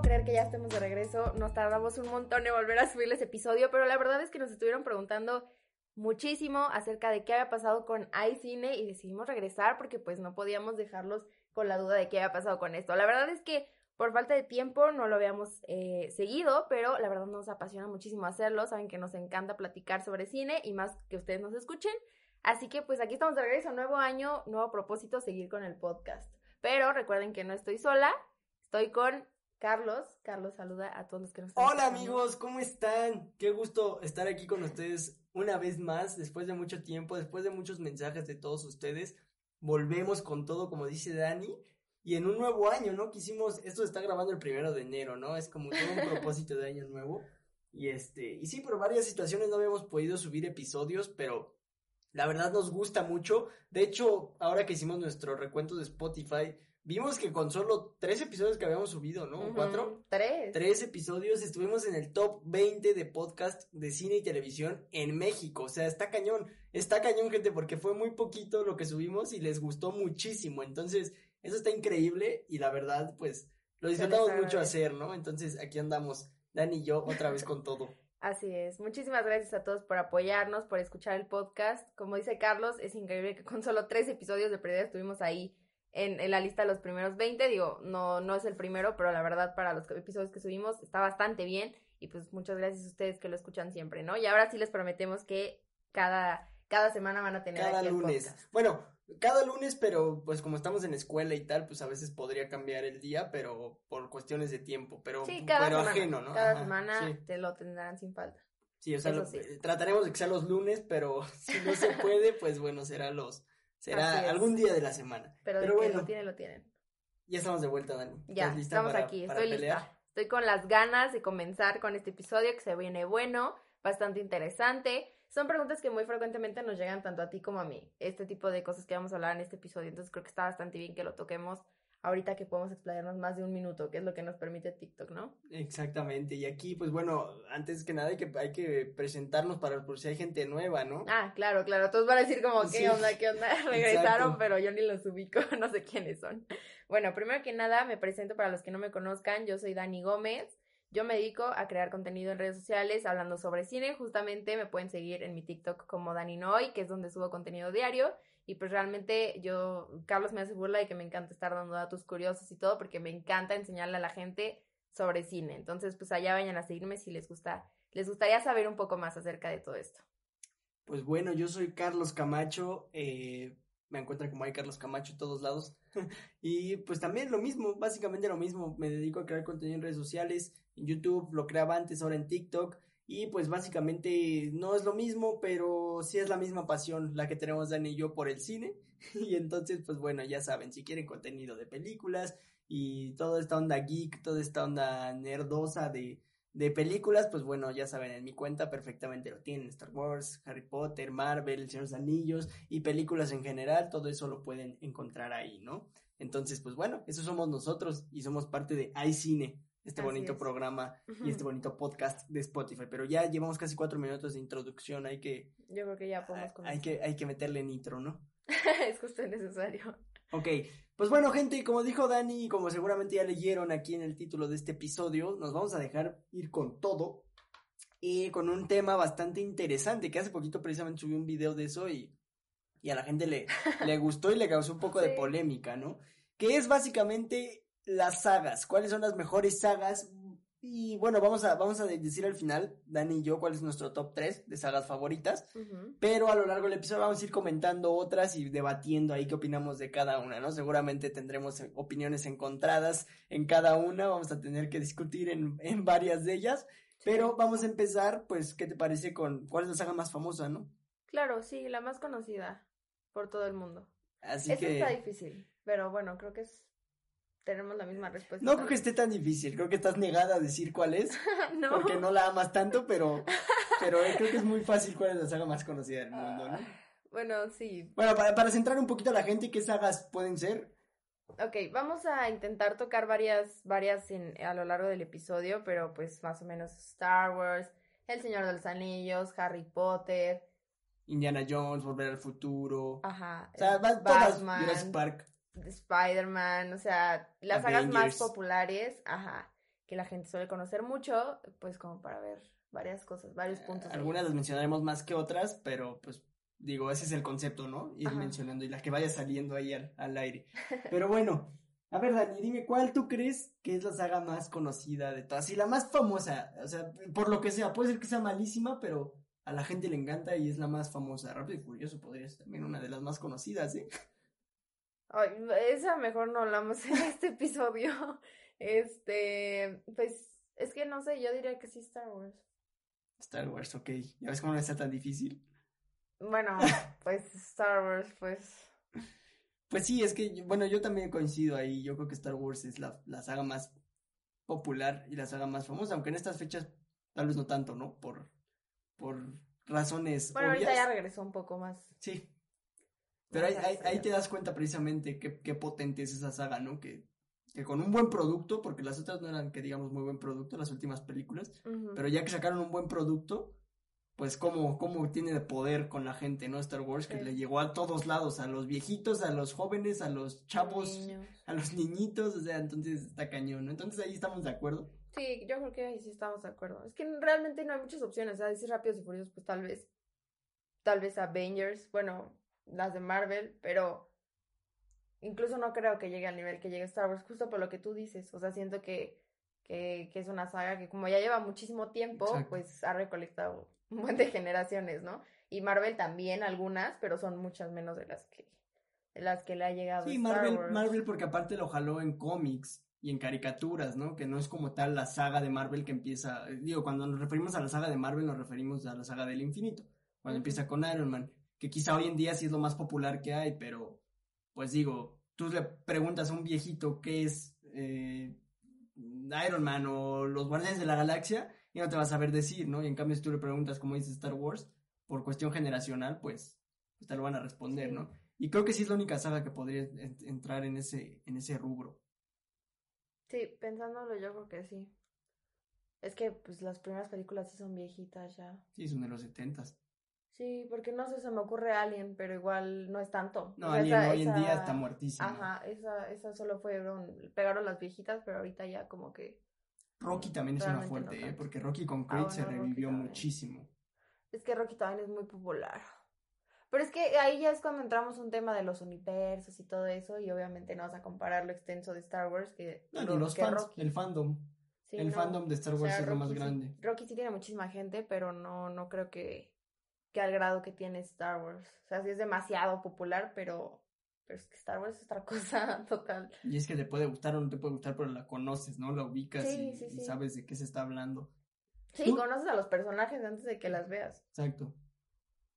creer que ya estemos de regreso. Nos tardamos un montón en volver a subirles episodio, pero la verdad es que nos estuvieron preguntando muchísimo acerca de qué había pasado con iCine y decidimos regresar porque pues no podíamos dejarlos con la duda de qué había pasado con esto. La verdad es que por falta de tiempo no lo habíamos eh, seguido, pero la verdad nos apasiona muchísimo hacerlo. Saben que nos encanta platicar sobre cine y más que ustedes nos escuchen. Así que pues aquí estamos de regreso, nuevo año, nuevo propósito, seguir con el podcast. Pero recuerden que no estoy sola, estoy con Carlos. Carlos, saluda a todos los que nos están Hola escuchando. amigos, ¿cómo están? Qué gusto estar aquí con ustedes una vez más, después de mucho tiempo, después de muchos mensajes de todos ustedes. Volvemos con todo, como dice Dani, y en un nuevo año, ¿no? Quisimos, esto se está grabando el primero de enero, ¿no? Es como todo un propósito de año nuevo. Y este, y sí, por varias situaciones no habíamos podido subir episodios, pero la verdad nos gusta mucho. De hecho, ahora que hicimos nuestro recuento de Spotify, vimos que con solo tres episodios que habíamos subido, ¿no? Ujú, ¿Cuatro? Tres. Tres episodios, estuvimos en el top 20 de podcast de cine y televisión en México. O sea, está cañón, está cañón, gente, porque fue muy poquito lo que subimos y les gustó muchísimo. Entonces, eso está increíble y la verdad, pues, lo disfrutamos mucho hacer, ¿no? Entonces, aquí andamos, Dani y yo, otra vez con todo. Así es. Muchísimas gracias a todos por apoyarnos, por escuchar el podcast. Como dice Carlos, es increíble que con solo tres episodios de pérdida estuvimos ahí en, en la lista de los primeros 20. Digo, no, no es el primero, pero la verdad para los episodios que subimos está bastante bien. Y pues muchas gracias a ustedes que lo escuchan siempre, ¿no? Y ahora sí les prometemos que cada, cada semana van a tener Cada aquí el lunes. podcast. Bueno, cada lunes, pero pues como estamos en escuela y tal, pues a veces podría cambiar el día, pero por cuestiones de tiempo, pero, Sí, cada pero semana. ajeno, ¿no? Cada Ajá, semana sí. te lo tendrán sin falta. Sí, o sea, Eso lo- sí. eh, trataremos de que sea los lunes, pero si no se puede, pues bueno, será los, será algún día de la semana. Pero, Pero bueno. lo tienen, lo tienen. Ya estamos de vuelta, Dani. Ya, ¿Estás lista estamos para- aquí, para estoy pelear? lista. Estoy con las ganas de comenzar con este episodio que se viene bueno, bastante interesante. Son preguntas que muy frecuentemente nos llegan tanto a ti como a mí. Este tipo de cosas que vamos a hablar en este episodio. Entonces creo que está bastante bien que lo toquemos ahorita que podemos explayarnos más de un minuto, que es lo que nos permite TikTok, ¿no? Exactamente, y aquí, pues bueno, antes que nada hay que, hay que presentarnos para por si hay gente nueva, ¿no? Ah, claro, claro. Todos van a decir como, ¿qué Sí. onda? ¿Qué onda? Regresaron, Exacto. pero yo ni los ubico, no sé quiénes son. Bueno, primero que nada, me presento para los que no me conozcan. Yo soy Dani Gómez. Yo me dedico a crear contenido en redes sociales hablando sobre cine. Justamente me pueden seguir en mi TikTok como Dani Noy, que es donde subo contenido diario. Y pues realmente yo, Carlos me hace burla de que me encanta estar dando datos curiosos y todo, porque me encanta enseñarle a la gente sobre cine. Entonces, pues allá vayan a seguirme si les gusta, les gustaría saber un poco más acerca de todo esto. Pues bueno, yo soy Carlos Camacho, eh, me encuentran como hay Carlos Camacho en todos lados. y pues también lo mismo, básicamente lo mismo, me dedico a crear contenido en redes sociales, YouTube, lo creaba antes, ahora en TikTok. Y pues básicamente no es lo mismo, pero sí es la misma pasión la que tenemos Dani y yo por el cine. Y entonces, pues bueno, ya saben, si quieren contenido de películas y toda esta onda geek, toda esta onda nerdosa de, de películas, pues bueno, ya saben, en mi cuenta perfectamente lo tienen, Star Wars, Harry Potter, Marvel, El Señor de los Anillos y películas en general, todo eso lo pueden encontrar ahí, ¿no? Entonces, pues bueno, eso somos nosotros y somos parte de iCine, este Así bonito es. programa y este bonito podcast de Spotify, pero ya llevamos casi cuatro minutos de introducción, hay que, Yo creo que ya podemos hay comenzar. que, hay que meterle nitro, ¿no? es justo necesario. Ok, pues bueno gente, como dijo Dani, y como seguramente ya leyeron aquí en el título de este episodio, nos vamos a dejar ir con todo y con un tema bastante interesante, que hace poquito precisamente subí un video de eso y, y a la gente le, le gustó y le causó un poco de polémica, ¿no? Que es básicamente las sagas, cuáles son las mejores sagas y bueno, vamos a, vamos a decir al final, Dani y yo, cuál es nuestro top 3 de sagas favoritas. Pero a lo largo del episodio vamos a ir comentando otras y debatiendo ahí qué opinamos de cada una, ¿no? Seguramente tendremos opiniones encontradas en cada una, vamos a tener que discutir en, en varias de ellas, pero vamos a empezar, pues, ¿qué te parece con cuál es la saga más famosa, no? Claro, sí, la más conocida por todo el mundo. Así Eso que está difícil, pero bueno, creo que es tenemos la misma respuesta. no creo que esté tan difícil, creo que estás negada a decir cuál es, no. porque no la amas tanto, pero, pero eh, creo que es muy fácil cuál es la saga más conocida del mundo, ¿no? Bueno, sí. Bueno, para, para centrar un poquito a la gente, ¿qué sagas pueden ser? Ok, vamos a intentar tocar varias, varias en, a lo largo del episodio, pero pues más o menos Star Wars, El Señor de los Anillos, Harry Potter. Indiana Jones, Volver al Futuro. Ajá. O sea, va todas Jurassic Park. Spider-Man, o sea, las sagas más populares, ajá, que la gente suele conocer mucho, pues como para ver varias cosas, varios puntos. Algunas las mencionaremos más que otras, pero pues digo, ese es el concepto, ¿no? Ir mencionando y la que vaya saliendo ahí al, al aire. Pero bueno, a ver, Dani, dime, ¿cuál tú crees que es la saga más conocida de todas? Y la más famosa, o sea, por lo que sea, puede ser que sea malísima, pero a la gente le encanta y es la más famosa. Rápido y Furioso podría ser también una de las más conocidas, ¿eh? Ay, esa mejor no hablamos en este episodio. Este, pues, es que no sé, yo diría que sí Star Wars. Star Wars, ok. ¿Ya ves cómo no está tan difícil? Bueno, pues Star Wars, pues pues sí, es que, bueno, yo también coincido ahí. Yo creo que Star Wars es la, la saga más popular y la saga más famosa, aunque en estas fechas tal vez no tanto, ¿no? Por, por razones. Bueno, ahorita ya regresó un poco más. Sí. Pero ahí, ahí, te das cuenta precisamente qué, qué potente es esa saga, ¿no? Que, que con un buen producto, porque las otras no eran que digamos muy buen producto, las últimas películas, pero ya que sacaron un buen producto, pues cómo, cómo tiene de poder con la gente, ¿no? Star Wars, que le llegó a todos lados, a los viejitos, a los jóvenes, a los chavos, a los niñitos, o sea, entonces está cañón, ¿no? Entonces ahí estamos de acuerdo. Sí, yo creo que ahí sí estamos de acuerdo. Es que realmente no hay muchas opciones, o sea, decir Rápidos y Furiosos, pues tal vez, tal vez Avengers, bueno, las de Marvel, pero incluso no creo que llegue al nivel que llegue Star Wars, justo por lo que tú dices, o sea, siento que, que, que es una saga que como ya lleva muchísimo tiempo, pues ha recolectado un buen de generaciones, ¿no? Y Marvel también algunas, pero son muchas menos de las que de las que le ha llegado. Sí, Marvel, Marvel porque aparte lo jaló en cómics y en caricaturas, ¿no? Que no es como tal la saga de Marvel que empieza, digo, cuando nos referimos a la saga de Marvel nos referimos a la saga del infinito, cuando empieza con Iron Man, que quizá hoy en día sí es lo más popular que hay, pero pues digo, tú le preguntas a un viejito qué es eh, Iron Man o los Guardianes de la Galaxia y no te vas a saber decir, ¿no? Y en cambio si tú le preguntas cómo dice Star Wars, por cuestión generacional, pues, pues, te lo van a responder, ¿no? Y creo que sí es la única saga que podría entrar en ese, en ese rubro. Sí, pensándolo yo creo que sí. Es que pues las primeras películas sí son viejitas ya. Sí, son de los setentas. Sí, porque no sé, se me ocurre Alien, pero igual no es tanto. No, Alien hoy en día está muertísimo. Ajá, esa, esa solo fueron, pegaron las viejitas, pero ahorita ya como que Rocky también es una fuerte, ¿eh? Porque Rocky con Creed ah, se revivió muchísimo. Es que Rocky también es muy popular. Pero es que ahí ya es cuando entramos un tema de los universos y todo eso, y obviamente no vas a comparar lo extenso de Star Wars que. No, ni los fans, el fandom. el fandom de Star Wars es lo más grande. Rocky sí tiene muchísima gente, pero no, no creo que, que al grado que tiene Star Wars. O sea, sí es demasiado popular, pero pero es que Star Wars es otra cosa total. Y es que te puede gustar o no te puede gustar, pero la conoces, ¿no? La ubicas y, sabes de qué se está hablando. Sí, conoces a los personajes antes de que las veas. Exacto.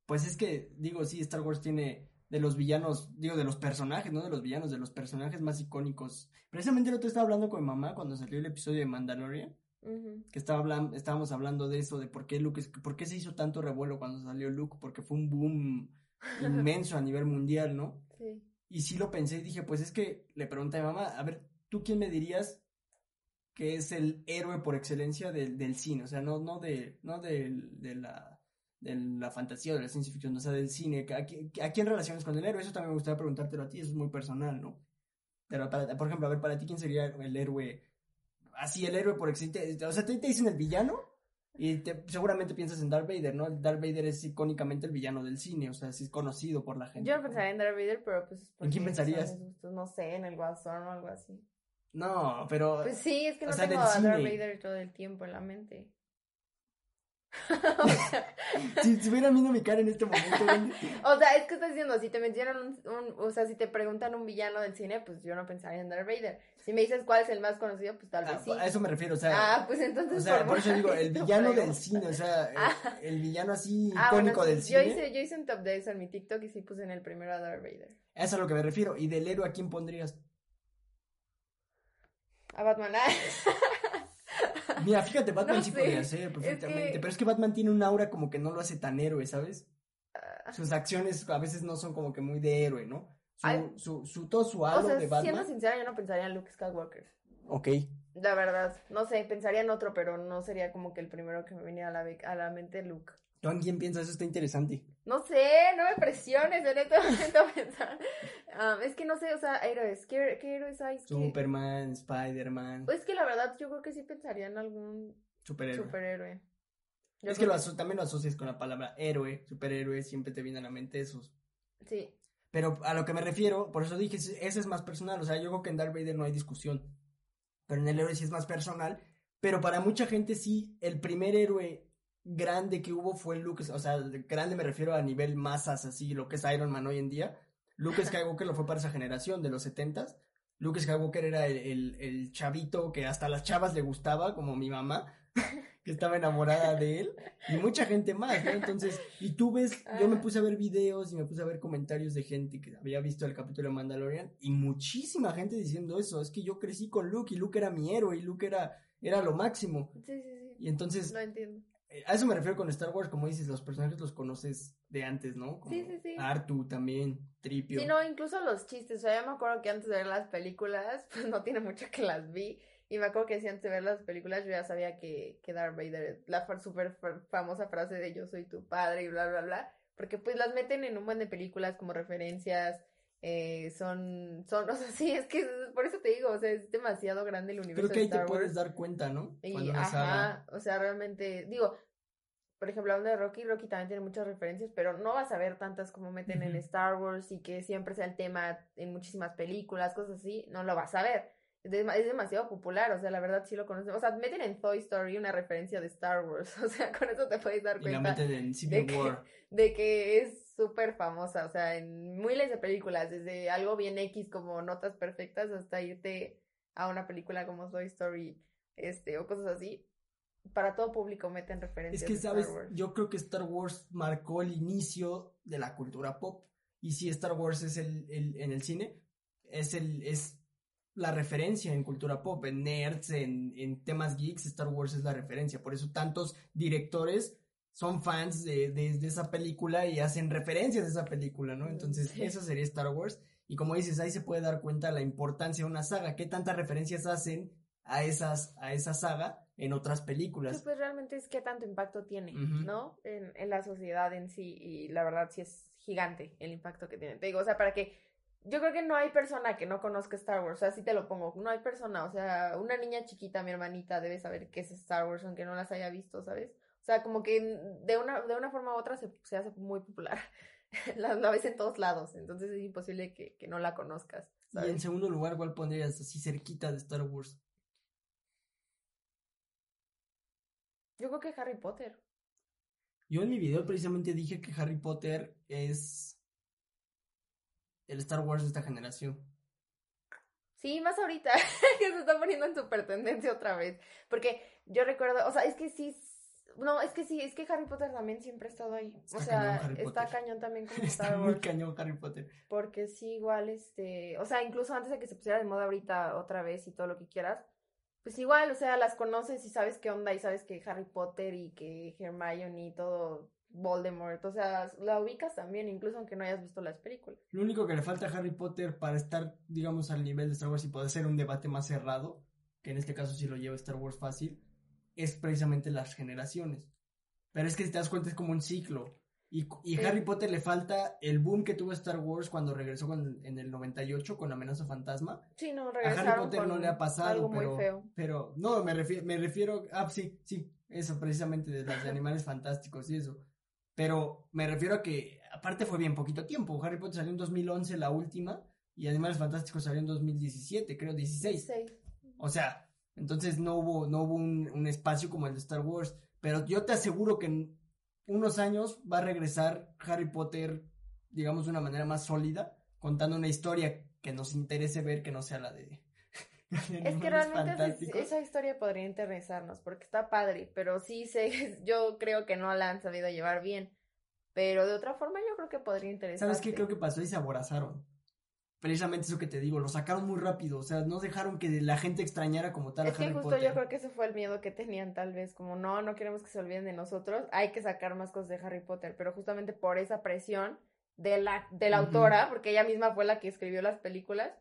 Pues es que, digo, sí, Star Wars tiene de los villanos, digo, de los personajes, no de los villanos, de los personajes más icónicos. Precisamente lo que estaba hablando con mi mamá cuando salió el episodio de Mandalorian. Que estaba hablando, estábamos hablando de eso, de por qué Luke, por qué se hizo tanto revuelo cuando salió Luke, porque fue un boom inmenso a nivel mundial, ¿no? Sí. Y sí lo pensé y dije, pues es que le pregunté a mi mamá, a ver, ¿tú quién me dirías que es el héroe por excelencia del, del cine? O sea, no, no, de, no de, de, la, de la fantasía o de la ciencia ficción, o sea, del cine. ¿A, a, quién relacionas con el héroe? Eso también me gustaría preguntártelo a ti, eso es muy personal, ¿no? Pero, para, por ejemplo, a ver, para ti, ¿quién sería el héroe? Así, el héroe por excelencia. O sea, ¿te, te dicen el villano? Y seguramente piensas en Darth Vader, ¿no? Darth Vader es icónicamente el villano del cine, o sea, es conocido por la gente. Yo no pensaría en Darth Vader, pero pues... ¿En quién pensarías? No sé, en el Guasón o algo así. No, pero... Pues sí, es que no tengo a Darth Vader todo el tiempo en la mente. si, si hubieran visto mi cara en este momento. o sea, es que estás diciendo, si te mencionan un, o sea, si te preguntan un villano del cine, pues yo no pensaría en Darth Vader. Si me dices cuál es el más conocido, pues tal vez ah, sí. A eso me refiero, o sea. Ah, pues entonces. O sea, por, eso digo, el villano del cine, o sea, ah. el, villano así ah, icónico del cine. Yo hice, yo hice un top de eso en mi TikTok y sí puse en el primero a Darth Vader. Eso es a lo que me refiero. ¿Y del héroe a quién pondrías? A Batman. Mira, fíjate, Batman sí podría ser perfectamente, pero es que Batman tiene un aura como que no lo hace tan héroe, ¿sabes? Sus acciones a veces no son como que muy de héroe, ¿no? Su, su, su, todo su halo de Batman. Siendo sincera, yo no pensaría en Luke Skywalker. Ok. La verdad, no sé, pensaría en otro, pero no sería como que el primero que me venía a la, a la mente Luke. ¿Tú en quién piensas? Eso está interesante. No sé, no me presiones, en este momento a pensar. Um, es que no sé, o sea, héroes, ¿qué, qué héroes hay? Superman, Spider-Man. Pues que la verdad yo creo que sí pensaría en algún superhéroe. superhéroe. es que, lo también lo asocias con la palabra héroe, superhéroe, siempre te vienen a la mente esos. Sí. Pero a lo que me refiero, por eso dije, ese es más personal. O sea, yo creo que en Darth Vader no hay discusión. Pero en el héroe sí es más personal. Pero para mucha gente sí, el primer héroe grande que hubo fue Luke. O sea, grande me refiero a nivel masas, así, lo que es Iron Man hoy en día. Luke Skywalker lo fue para esa generación de los setentas. Luke Skywalker era el, el, chavito que hasta las chavas le gustaba, como mi mamá, que estaba enamorada de él, y mucha gente más, ¿no? Entonces, y tú ves, yo me ah. puse a ver videos y me puse a ver comentarios de gente que había visto el capítulo de Mandalorian, y muchísima gente diciendo eso, es que yo crecí con Luke y Luke era mi héroe y Luke era, era lo máximo. Sí, sí, sí. Y entonces... No entiendo. Eh, a eso me refiero con Star Wars, como dices, los personajes los conoces de antes, ¿no? sí, sí, sí. Artu también, Tripio. Sí, no, incluso los chistes. O sea, yo me acuerdo que antes de ver las películas, pues no tiene mucho que las vi. Y me acuerdo que si antes de ver las películas yo ya sabía que, que Darth Vader, la súper famosa frase de yo soy tu padre y bla, bla, bla. Porque pues las meten en un buen de películas como referencias. Eh, son, son, o sea, sí, es que por eso te digo, o sea, es demasiado grande el universo. Creo que ahí te puedes dar cuenta, ¿no? Y, ajá, o sea, realmente, digo, por ejemplo, hablando de Rocky, Rocky también tiene muchas referencias, pero no vas a ver tantas como meten en Star Wars y que siempre sea el tema en muchísimas películas, cosas así, no lo vas a ver. Es, demasiado popular, o sea, la verdad sí lo conocen. O sea, meten en Toy Story una referencia de Star Wars, o sea, con eso te puedes dar cuenta. de, Que, de que es súper famosa, o sea, en miles de películas, desde algo bien X como Notas Perfectas hasta irte a una película como Toy Story, este, o cosas así para todo público meten referencias. Es que, ¿sabes? Yo creo que Star Wars marcó el inicio de la cultura pop. Y si Star Wars es el, en el cine, es el, es la referencia en cultura pop, en nerds, en, en temas geeks, Star Wars es la referencia. Por eso tantos directores son fans de, de, esa película y hacen referencias de esa película, ¿no? Entonces, eso sería Star Wars. Y como dices, ahí se puede dar cuenta la importancia de una saga, qué tantas referencias hacen a, esas, a esa saga en otras películas. pues realmente es qué tanto impacto tiene, ¿no? En, en, la sociedad en sí, y la verdad sí es gigante el impacto que tiene. Te digo, o sea, para que, yo creo que no hay persona que no conozca Star Wars, o sea, así te lo pongo, no hay persona, o sea, una niña chiquita, mi hermanita, debe saber qué es Star Wars, aunque no las haya visto, ¿sabes? O sea, como que de una, de una forma u otra se, se hace muy popular. la, la, ves en todos lados, entonces es imposible que, que no la conozcas. Y en segundo lugar, ¿cuál pondrías así cerquita de Star Wars? Yo creo que Harry Potter. Yo en mi video precisamente dije que Harry Potter es el Star Wars de esta generación. Sí, más ahorita, que se está poniendo en super tendencia otra vez. Porque yo recuerdo, o sea, es que sí, no, es que sí, es que Harry Potter también siempre ha estado ahí. o sea, está cañón también como Star Wars. muy cañón Harry Potter. Porque sí, igual, este, o sea, incluso antes de que se pusiera de moda ahorita otra vez y todo lo que quieras, pues igual, o sea, las conoces y sabes qué onda y sabes que Harry Potter y que Hermione y todo Voldemort, o sea, la ubicas también, incluso aunque no hayas visto las películas. Lo único que le falta a Harry Potter para estar, digamos, al nivel de Star Wars y poder ser un debate más cerrado, que en este caso sí lo lleva Star Wars fácil, es precisamente las generaciones. Pero es que si te das cuenta es como un ciclo. Y, y Harry Potter le falta el boom que tuvo Star Wars cuando regresó en el 98 con Amenaza Fantasma. Sí, no, A Harry Potter no le ha pasado, pero, pero no, me refiero, me refiero, ah, sí, sí, eso precisamente de los animales fantásticos y eso. Pero me refiero a que aparte fue bien poquito tiempo. Harry Potter salió en 2011 la última y Animales Fantásticos salió en 2017, creo 16. O sea, entonces no hubo no hubo un, un espacio como el de Star Wars, pero yo te aseguro que unos años va a regresar Harry Potter, digamos, de una manera más sólida, contando una historia que nos interese ver que no sea la de... es que realmente esa historia podría interesarnos porque está padre, pero sí sé, yo creo que no la han sabido llevar bien. Pero de otra forma yo creo que podría interesar. ¿Sabes qué creo que pasó? Y se aborazaron precisamente eso que te digo, lo sacaron muy rápido, o sea, no dejaron que la gente extrañara como tal es que justo yo creo que ese fue el miedo que tenían tal vez, como no, no queremos que se olviden de nosotros, hay que sacar más cosas de Harry Potter, pero justamente por esa presión de la, de la autora, porque ella misma fue la que escribió las películas,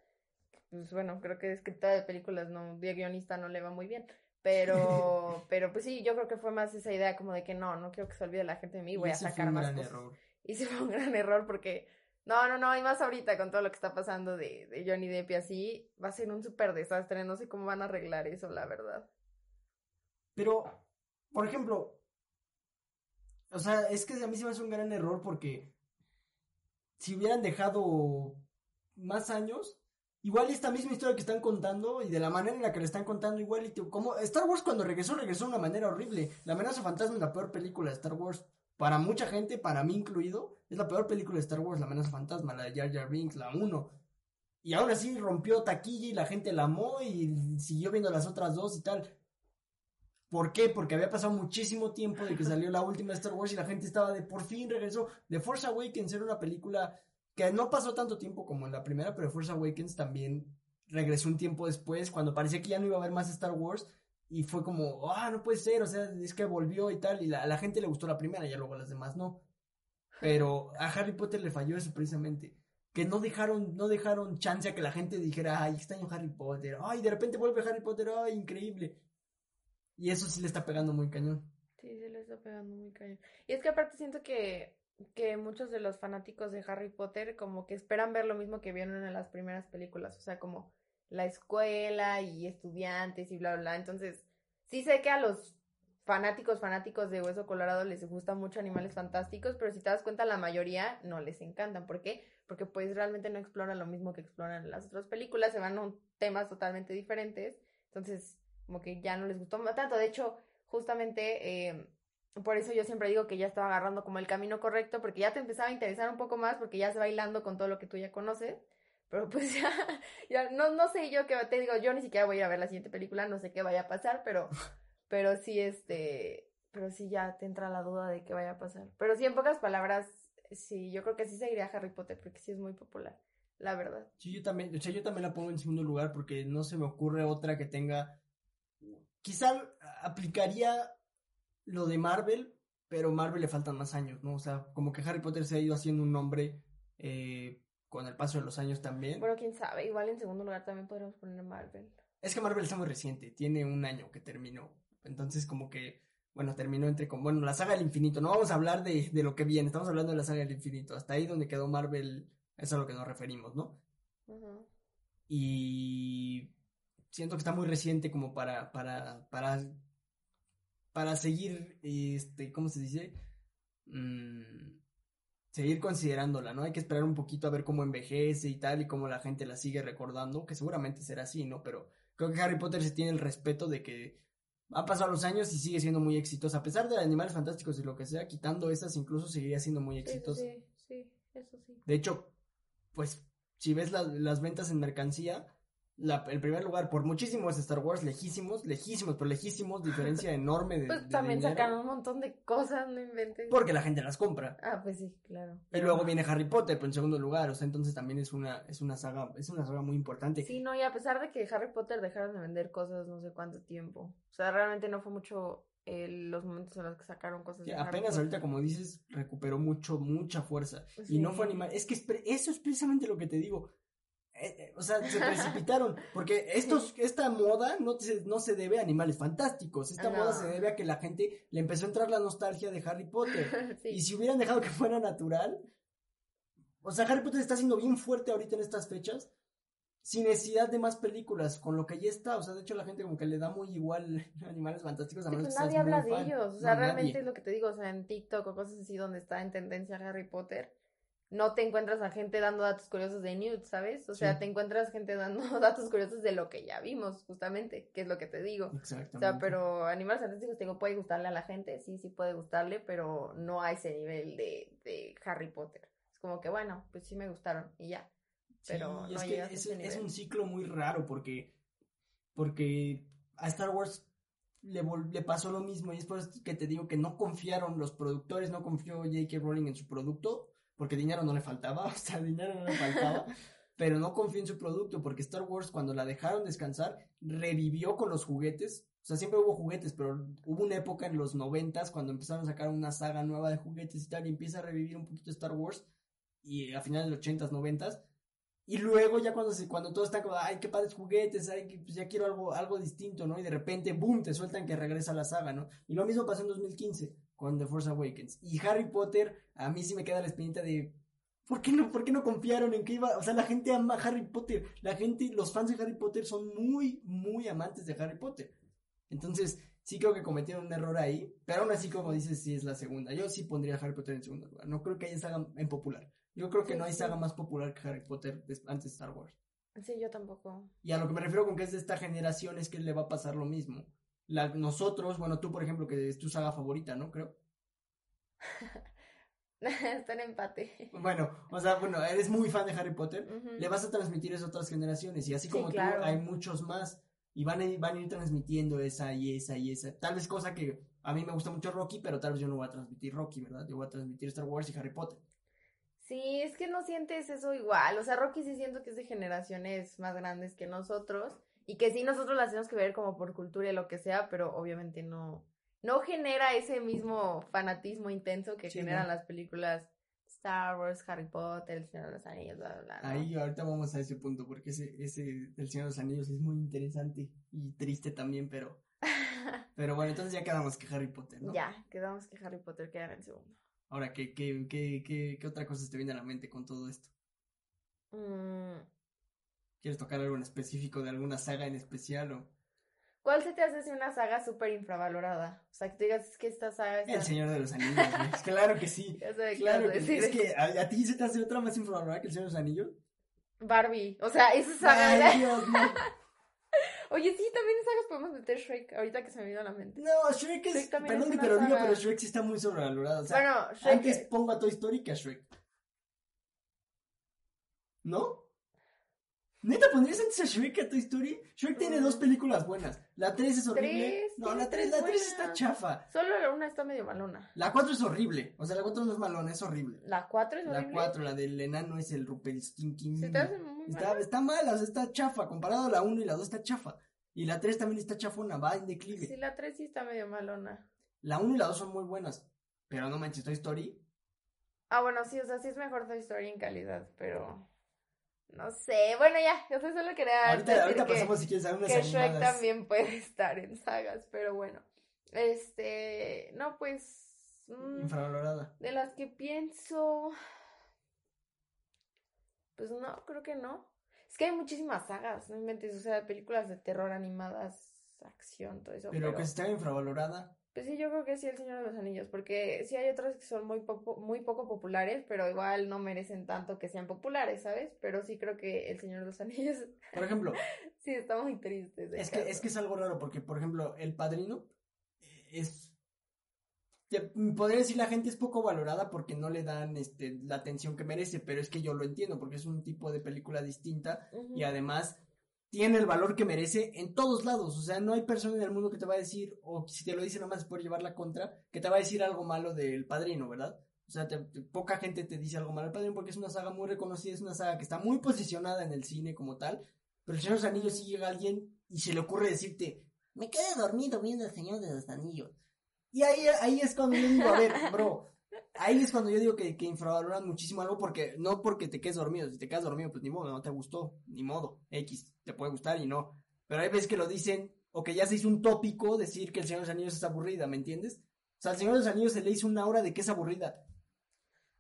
pues bueno, creo que escritora de películas, no, de guionista no le va muy bien. Pero, pero pues sí, yo creo que fue más esa idea como de que no, no quiero que se olvide la gente de mí, voy a sacar más cosas. Error. Y sí fue un gran error porque, no, no, no, y más ahorita con todo lo que está pasando de, de Johnny Depp y así, va a ser un súper desastre, no sé cómo van a arreglar eso, la verdad. Pero, por ejemplo, o sea, es que a mí se me hace un gran error porque si hubieran dejado más años, igual esta misma historia que están contando y de la manera en la que le están contando, igual y como Star Wars cuando regresó, regresó de una manera horrible. La amenaza fantasma es la peor película de Star Wars. Para mucha gente, para mí incluido, es la peor película de Star Wars, La amenaza fantasma, la de Jar Jar Binks, la 1. Y ahora sí rompió taquilla y la gente la amó y siguió viendo las otras dos y tal. ¿Por qué? Porque había pasado muchísimo tiempo de que salió la última Star Wars y la gente estaba de por fin regresó. The Force Awakens era una película que no pasó tanto tiempo como en la primera, pero Force Awakens también regresó un tiempo después, cuando parecía que ya no iba a haber más Star Wars, y fue como, ah, no puede ser, o sea, es que volvió y tal, y a la gente le gustó la primera, y luego a las demás no. Pero a Harry Potter le falló eso precisamente. Que no dejaron, no dejaron chance a que la gente dijera, ay, extraño Harry Potter, ay, de repente vuelve Harry Potter, ay, increíble. Y eso sí le está pegando muy cañón. Sí, sí le está pegando muy cañón. Y es que aparte siento que que muchos de los fanáticos de Harry Potter como que esperan ver lo mismo que vieron en las primeras películas, o sea, como la escuela y estudiantes y bla, bla, bla. Entonces, sí sé que a los fanáticos, fanáticos de Hueso Colorado les gustan mucho Animales Fantásticos, pero si te das cuenta, la mayoría no les encantan. ¿Por qué? Porque pues realmente no exploran lo mismo que exploran las otras películas, se van a temas totalmente diferentes. Entonces, como que ya no les gustó tanto. De hecho, justamente... Eh, por eso yo siempre digo que ya estaba agarrando como el camino correcto, porque ya te empezaba a interesar un poco más, porque ya se bailando con todo lo que tú ya conoces. Pero pues ya, ya no, no sé yo qué te digo, yo ni siquiera voy a ir a ver la siguiente película, no sé qué vaya a pasar, pero, pero sí, este, pero sí ya te entra la duda de qué vaya a pasar. Pero sí, en pocas palabras, sí, yo creo que sí seguiría Harry Potter, porque sí es muy popular, la verdad. Sí, yo también, o sea, yo también la pongo en segundo lugar, porque no se me ocurre otra que tenga, quizá aplicaría lo de Marvel, pero Marvel le faltan más años, ¿no? O sea, como que Harry Potter se ha ido haciendo un nombre eh, con el paso de los años también. Bueno, quién sabe, igual en segundo lugar también podríamos poner Marvel. Es que Marvel está muy reciente, tiene un año que terminó. Entonces, como que, bueno, terminó entre como, bueno, la saga del infinito. No vamos a hablar de, de lo que viene, estamos hablando de la saga del infinito. Hasta ahí donde quedó Marvel, es a lo que nos referimos, ¿no? Y siento que está muy reciente como para, para, para para seguir, este, ¿cómo se dice? Mm, seguir considerándola, ¿no? Hay que esperar un poquito a ver cómo envejece y tal, y cómo la gente la sigue recordando, que seguramente será así, ¿no? Pero creo que Harry Potter se tiene el respeto de que ha pasado los años y sigue siendo muy exitosa, a pesar de animales fantásticos y lo que sea, quitando esas, incluso seguiría siendo muy exitosa. Sí, sí, eso sí. De hecho, pues, si ves las ventas en mercancía, el primer lugar por muchísimos Star Wars, lejísimos, lejísimos, pero lejísimos, diferencia enorme de. Pues también sacaron un montón de cosas, no inventes. Porque la gente las compra. Ah, pues sí, claro. Y luego viene Harry Potter, pero en segundo lugar, o sea, entonces también es una, es una saga, es una saga muy importante. Sí, no, y a pesar de que Harry Potter dejaron de vender cosas no sé cuánto tiempo. O sea, realmente no fue mucho los momentos en los que sacaron cosas. de apenas ahorita, como dices, recuperó mucho, mucha fuerza. Y no fue animal. Es que eso es precisamente lo que te digo. Eh, eh, o sea, se precipitaron, porque estos, esta moda no, no se debe a animales fantásticos, esta moda se debe a que la gente le empezó a entrar la nostalgia de Harry Potter. Y si hubieran dejado que fuera natural, o sea, Harry Potter está siendo bien fuerte ahorita en estas fechas, sin necesidad de más películas, con lo que ya está, o sea, de hecho la gente como que le da muy igual animales fantásticos. A pues nadie habla de ellos, o sea, realmente es lo que te digo, o sea, en TikTok o cosas así donde está en tendencia Harry Potter no te encuentras a gente dando datos curiosos de Newt, ¿sabes? O sea, te encuentras gente dando datos curiosos de lo que ya vimos, justamente, que es lo que te digo. Exactamente. O sea, pero Animales Fantásticos, te digo, puede gustarle a la gente, sí, sí puede gustarle, pero no a ese nivel de, de Harry Potter. Es como que, bueno, pues sí me gustaron y ya. Pero sí, es que es, es, un ciclo muy raro porque, porque a Star Wars le, le pasó lo mismo y es por eso que te digo que no confiaron los productores, no confió J.K. Rowling en su producto porque dinero no le faltaba, o sea, dinero no le faltaba, pero no confío en su producto, porque Star Wars cuando la dejaron descansar, revivió con los juguetes, o sea, siempre hubo juguetes, pero hubo una época en los noventas cuando empezaron a sacar una saga nueva de juguetes y tal, y empieza a revivir un poquito Star Wars, y a finales de los ochentas, noventas, Y luego ya cuando se, cuando todo está como, ay, qué padres juguetes, ay, que, pues ya quiero algo, algo distinto, ¿no? Y de repente, boom, te sueltan que regresa la saga, ¿no? Y lo mismo pasó en 2015 con The Force Awakens. Y Harry Potter, a mí sí me queda la espinita de, ¿por qué no, por qué no confiaron en que iba? O sea, la gente ama Harry Potter, la gente, los fans de Harry Potter son muy, muy amantes de Harry Potter. Entonces, sí creo que cometieron un error ahí, pero aún así, como dices, sí es la segunda. Yo sí pondría a Harry Potter en segundo lugar. No creo que haya saga en popular. Yo creo que Sí, no hay sí. saga más popular que Harry Potter antes de Star Wars. Sí, yo tampoco. Y a lo que me refiero con que es de esta generación es que le va a pasar lo mismo. La, nosotros, bueno, tú por ejemplo, que es tu saga favorita, ¿no? Creo. Está en empate. Bueno, o sea, bueno, eres muy fan de Harry Potter. Le vas a transmitir eso a otras generaciones. Y así Sí, como claro. tú, hay muchos más. Y van a, ir- van a ir transmitiendo esa y esa y esa. Tal vez cosa que a mí me gusta mucho Rocky, pero tal vez yo no voy a transmitir Rocky, ¿verdad? Yo voy a transmitir Star Wars y Harry Potter. Sí, es que no sientes eso igual. O sea, Rocky sí siento que es de generaciones más grandes que nosotros. Y que sí, nosotros las tenemos que ver como por cultura y lo que sea, pero obviamente no, no genera ese mismo fanatismo intenso que Sí, generan no. las películas Star Wars, Harry Potter, El Señor de los Anillos, bla, bla, bla. ¿no? Ahí ahorita vamos a ese punto, porque ese, ese del Señor de los Anillos es muy interesante y triste también, pero, pero bueno, entonces ya quedamos que Harry Potter, ¿no? Ya, quedamos que Harry Potter queda en el segundo. Ahora, ¿qué, qué, qué, qué, qué otra cosa te viene a la mente con todo esto? Mm, ¿Quieres tocar algo en específico de alguna saga en especial o ¿Cuál se te hace así una saga súper infravalorada? O sea, que tú digas es que esta saga está... El Señor de los Anillos? claro que sí. Ya sé Claro que sí. Es que a, a ti se te hace otra más infravalorada que el Señor de los Anillos. Barbie. O sea, esa saga era- Ay, Dios mío. Oye, sí, también en sagas podemos meter Shrek, ahorita que se me vino a la mente. No, Shrek es. Shrek perdón es que te lo diga, pero Shrek sí está muy sobrevalorado. O sea, bueno, Shrek... antes pongo a Toy Story que a Shrek. ¿No? ¿Neta pondrías antes a Shrek que a Toy Story? Shrek tiene Mm. dos películas buenas. La 3 es horrible. Tres, no, la 3, tres la 3 está chafa. Solo una está medio malona. La 4 es horrible. O sea, la 4 no es malona, es horrible. La 4 es La horrible. 4, la del enano es el Rumpelstiltskin. Se te hace muy Está, mala. está mala, o sea, está chafa. Comparado a la 1 y la 2 está chafa. Y la 3 también está chafona, va en declive. Sí, la 3 sí está medio malona. La 1 y la 2 son muy buenas. Pero no manches, Toy Story. Ah, bueno, sí, o sea, sí es mejor Toy Story en calidad, pero... No sé, bueno, ya, yo solo quería Ahorita, decir ahorita que, pasamos si quieres a unas que Shrek también puede estar en sagas, pero bueno. Este, no, pues... mm, Infravalorada. De las que pienso. Pues no, creo que no. Es que hay muchísimas sagas, no inventes, o sea, películas de terror animadas, acción, todo eso. Pero Pero, que está infravalorada. Pues sí, yo creo que sí, El Señor de los Anillos, porque sí hay otras que son muy poco, muy poco populares, pero igual no merecen tanto que sean populares, ¿sabes? Pero sí creo que El Señor de los Anillos Por ejemplo, sí está muy triste. es que, es que es algo raro porque, por ejemplo, El Padrino eh, es... te- Podría decir la gente es poco valorada porque no le dan este, la atención que merece, pero es que yo lo entiendo porque es un tipo de película distinta y además tiene el valor que merece en todos lados. O sea, no hay persona en el mundo que te va a decir, o si te lo dice nomás por llevar la contra, que te va a decir algo malo del padrino, ¿verdad? O sea, poca gente te dice algo malo del padrino porque es una saga muy reconocida, es una saga que está muy posicionada en el cine como tal. Pero el Señor de los Anillos sí llega alguien y se le ocurre decirte, me quedé dormido viendo el Señor de los Anillos. Y ahí, ahí es cuando yo digo, a ver, bro, ahí es cuando yo digo que, que infravaloran muchísimo algo porque, no porque te quedes dormido, si te quedas dormido, pues ni modo, no te gustó, ni modo, X, te puede gustar y no. Pero hay veces que lo dicen, o que ya se hizo un tópico decir que el Señor de los Anillos es aburrida, ¿me entiendes? O sea, al Señor de los Anillos se le hizo una hora de que es aburrida.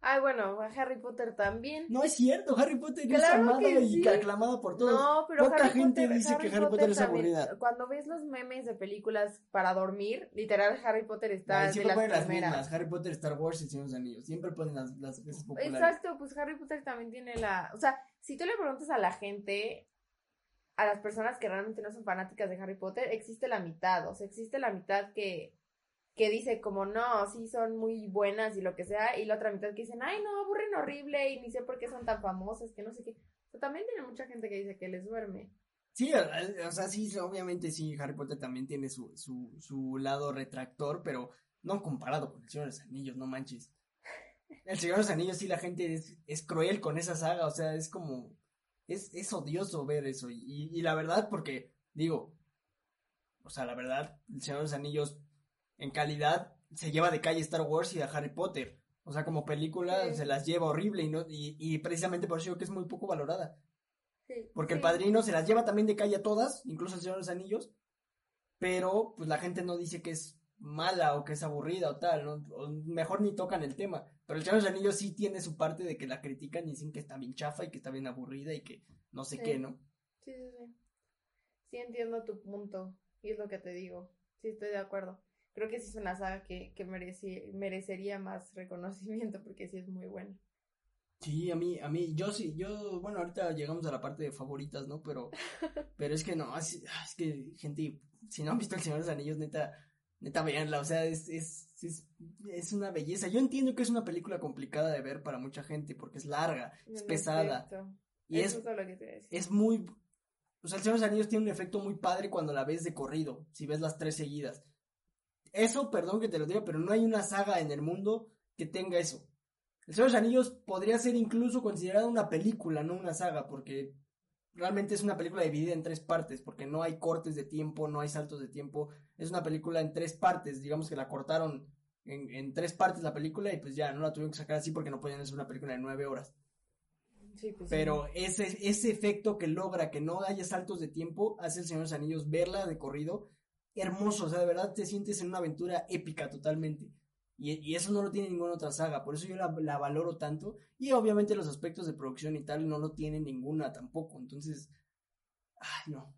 Ay, bueno, a Harry Potter también. No es cierto, Harry Potter es Claro amada que y sí. aclamada por todos. No, pero Poca Harry gente Potter, dice que Harry Potter es aburrida. Cuando ves los memes de películas para dormir, literal Harry Potter está de siempre las ponen las mismas, Harry Potter, Star Wars y Señor de los Anillos, siempre ponen las, las veces populares. Exacto, pues Harry Potter también tiene la, o sea, si tú le preguntas a la gente, a las personas que realmente no son fanáticas de Harry Potter, existe la mitad, o sea, existe la mitad que que dice como no, sí son muy buenas y lo que sea, y la otra mitad que dicen, ay no, aburren horrible y ni sé por qué son tan famosas, que no sé qué. O sea, también tiene mucha gente que dice que les duerme. Sí, o sea, sí, obviamente sí, Harry Potter también tiene su, su, su lado retractor, pero no comparado con el Señor de los Anillos, no manches. El Señor de los Anillos sí la gente es, cruel con esa saga, o sea, es como, es, es odioso ver eso, y, y la verdad, porque, digo, o sea, la verdad, el Señor de los Anillos en calidad se lleva de calle Star Wars y a Harry Potter. O sea, como película Sí. se las lleva horrible y no y, y precisamente por eso digo que es muy poco valorada. Porque el padrino se las lleva también de calle a todas, incluso el Señor de los Anillos, pero pues la gente no dice que es mala o que es aburrida o tal, ¿no? O mejor ni tocan el tema. Pero el Señor de los Anillos sí tiene su parte de que la critican y dicen que está bien chafa y que está bien aburrida y que no sé qué, ¿no? Sí, sí, sí. Sí entiendo tu punto y es lo que te digo. Sí, estoy de acuerdo. Creo que sí es una saga que, que merecería más reconocimiento porque sí es muy buena. Sí, a mí, a mí, yo sí, yo, bueno, ahorita llegamos a la parte de favoritas, ¿no? Pero, pero es que no, es, es que, gente, si no han visto El Señor de los Anillos, neta, neta, veanla, o sea, es, es, es, es una belleza. Yo entiendo que es una película complicada de ver para mucha gente, porque es larga, es pesada. Y es, es muy, o sea, El Señor de los Anillos tiene un efecto muy padre cuando la ves de corrido, si ves las tres seguidas. Eso, perdón que te lo diga, pero no hay una saga en el mundo que tenga eso. El Señor de los Anillos podría ser incluso considerada una película, no una saga, porque realmente es una película dividida en tres partes, porque no hay cortes de tiempo, no hay saltos de tiempo. Es una película en tres partes, digamos que la cortaron en, tres partes la película y pues ya no la tuvieron que sacar así porque no podían hacer una película de nueve horas. Sí, pues Pero ese, ese efecto que logra que no haya saltos de tiempo hace el Señor de los Anillos verla de corrido hermoso, o sea, de verdad te sientes en una aventura épica totalmente. Y, eso no lo tiene ninguna otra saga, por eso yo la, valoro tanto. Y obviamente los aspectos de producción y tal no lo tiene ninguna tampoco. Entonces, ay, no.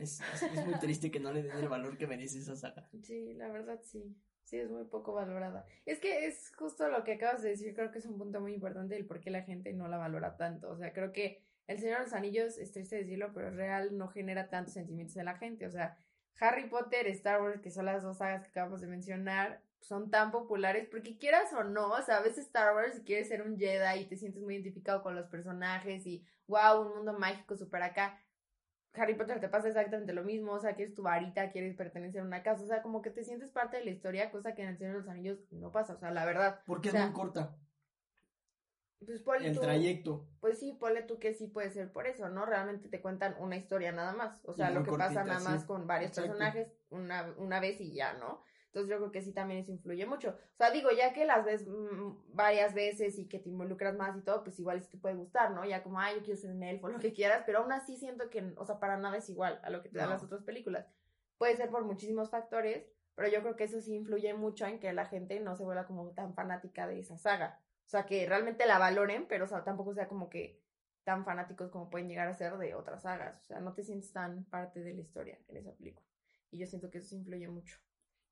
Es, muy triste que no le den el valor que merece esa saga. Sí, la verdad sí. Sí, es muy poco valorada. Es que es justo lo que acabas de decir, creo que es un punto muy importante del por qué la gente no la valora tanto. O sea, creo que El Señor de los Anillos, es triste decirlo, pero real, no genera tantos sentimientos en la gente. O sea, Harry Potter, Star Wars, que son las dos sagas que acabamos de mencionar, son tan populares porque quieras o no, o sea, a veces Star Wars si quieres ser un Jedi y te sientes muy identificado con los personajes y wow, un mundo mágico super acá. Harry Potter te pasa exactamente lo mismo, o sea, quieres tu varita, quieres pertenecer a una casa, o sea, como que te sientes parte de la historia, cosa que en El Señor de los Anillos no pasa, o sea, la verdad. Porque es muy corta. Pues el trayecto. Pues sí, ponle tú que sí puede ser por eso, ¿no? Realmente te cuentan una historia nada más. O sea, lo que pasa nada más con varios personajes una, una vez y ya, ¿no? Entonces yo creo que sí también eso influye mucho. O sea, digo, ya que las ves mm, varias veces y que te involucras más y todo, pues igual sí te puede gustar, ¿no? Ya como, ay, yo quiero ser un elfo, lo que quieras, pero aún así siento que, o sea, para nada es igual a lo que te dan las otras películas. Puede ser por muchísimos factores, pero yo creo que eso sí influye mucho en que la gente no se vuelva como tan fanática de esa saga. O sea, que realmente la valoren, pero o sea, tampoco sea como que tan fanáticos como pueden llegar a ser de otras sagas. O sea, no te sientes tan parte de la historia en esa película. Y yo siento que eso influye mucho.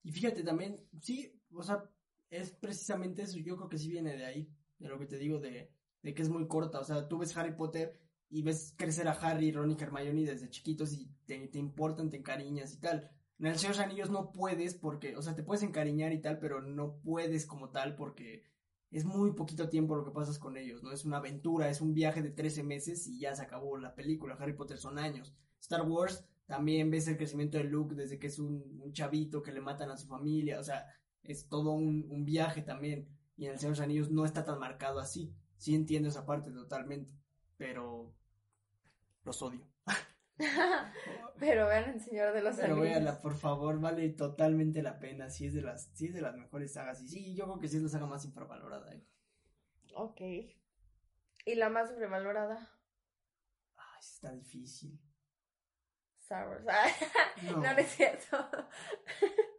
Y fíjate también, sí, o sea, es precisamente eso, yo creo que sí viene de ahí, de lo que te digo, de, de que es muy corta, o sea, tú ves Harry Potter y ves crecer a Harry, Ron y Hermione desde chiquitos y te, te importan, te encariñas y tal. En el Señor de los Anillos no puedes porque, o sea, te puedes encariñar y tal, pero no puedes como tal porque es muy poquito tiempo lo que pasas con ellos, ¿no? Es una aventura, es un viaje de 13 meses y ya se acabó la película. Harry Potter son años. Star Wars también ves el crecimiento de Luke desde que es un, chavito que le matan a su familia, o sea, es todo un, viaje también. Y en el Señor de los Anillos no está tan marcado así. Sí entiendo esa parte totalmente, pero los odio. pero vean el Señor de los Pero véanla, por favor, vale totalmente la pena. Sí es de las, sí es de las mejores sagas. Y sí, yo creo que sí es la saga más infravalorada. ¿eh? Ok. ¿Y la más sobrevalorada? Ay, está difícil. Star Wars. no. no, es cierto.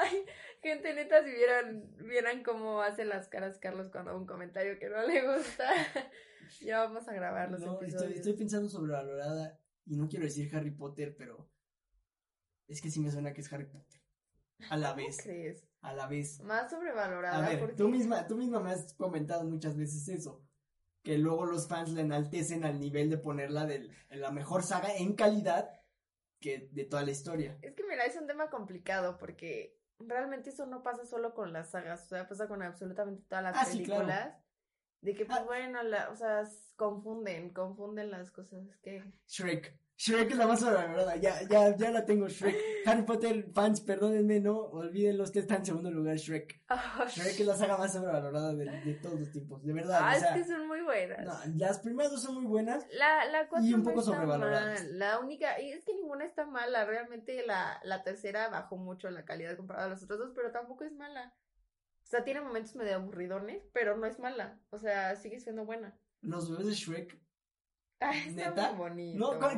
Ay, gente neta, si vieran, vieran cómo hace las caras Carlos cuando un comentario que no le gusta. ya vamos a grabar los episodios. Estoy, estoy pensando sobrevalorada y no quiero decir Harry Potter, pero es que sí me suena que es Harry Potter. A la vez. crees? A la vez. Más sobrevalorada. A ver, tú misma, tú misma me has comentado muchas veces eso que luego los fans la enaltecen al nivel de ponerla de la mejor saga en calidad que de toda la historia. Es que mira, es un tema complicado porque realmente eso no pasa solo con las sagas, o sea, pasa con absolutamente todas las ah, películas. De que, pues ah. bueno, la, o sea, confunden, confunden las cosas que... Shrek. Shrek es la más sobrevalorada, ya, ya, ya la tengo, Shrek. Harry Potter fans, perdónenme, no, olvídenlo, usted está en segundo lugar, Shrek. Oh, Shrek es la saga más sobrevalorada de, de todos los tiempos, de verdad. Ah, es que son muy buenas. No, las primeras dos son muy buenas. La, la y un poco sobrevaloradas. La única, y es que ninguna está mala, realmente la, la tercera bajó mucho la calidad comparada a las otras dos, pero tampoco es mala. O sea, tiene momentos medio aburridones, pero no es mala. O sea, sigue siendo buena. Los bebés de Shrek Ay, está ¿Neta? muy bonito. No,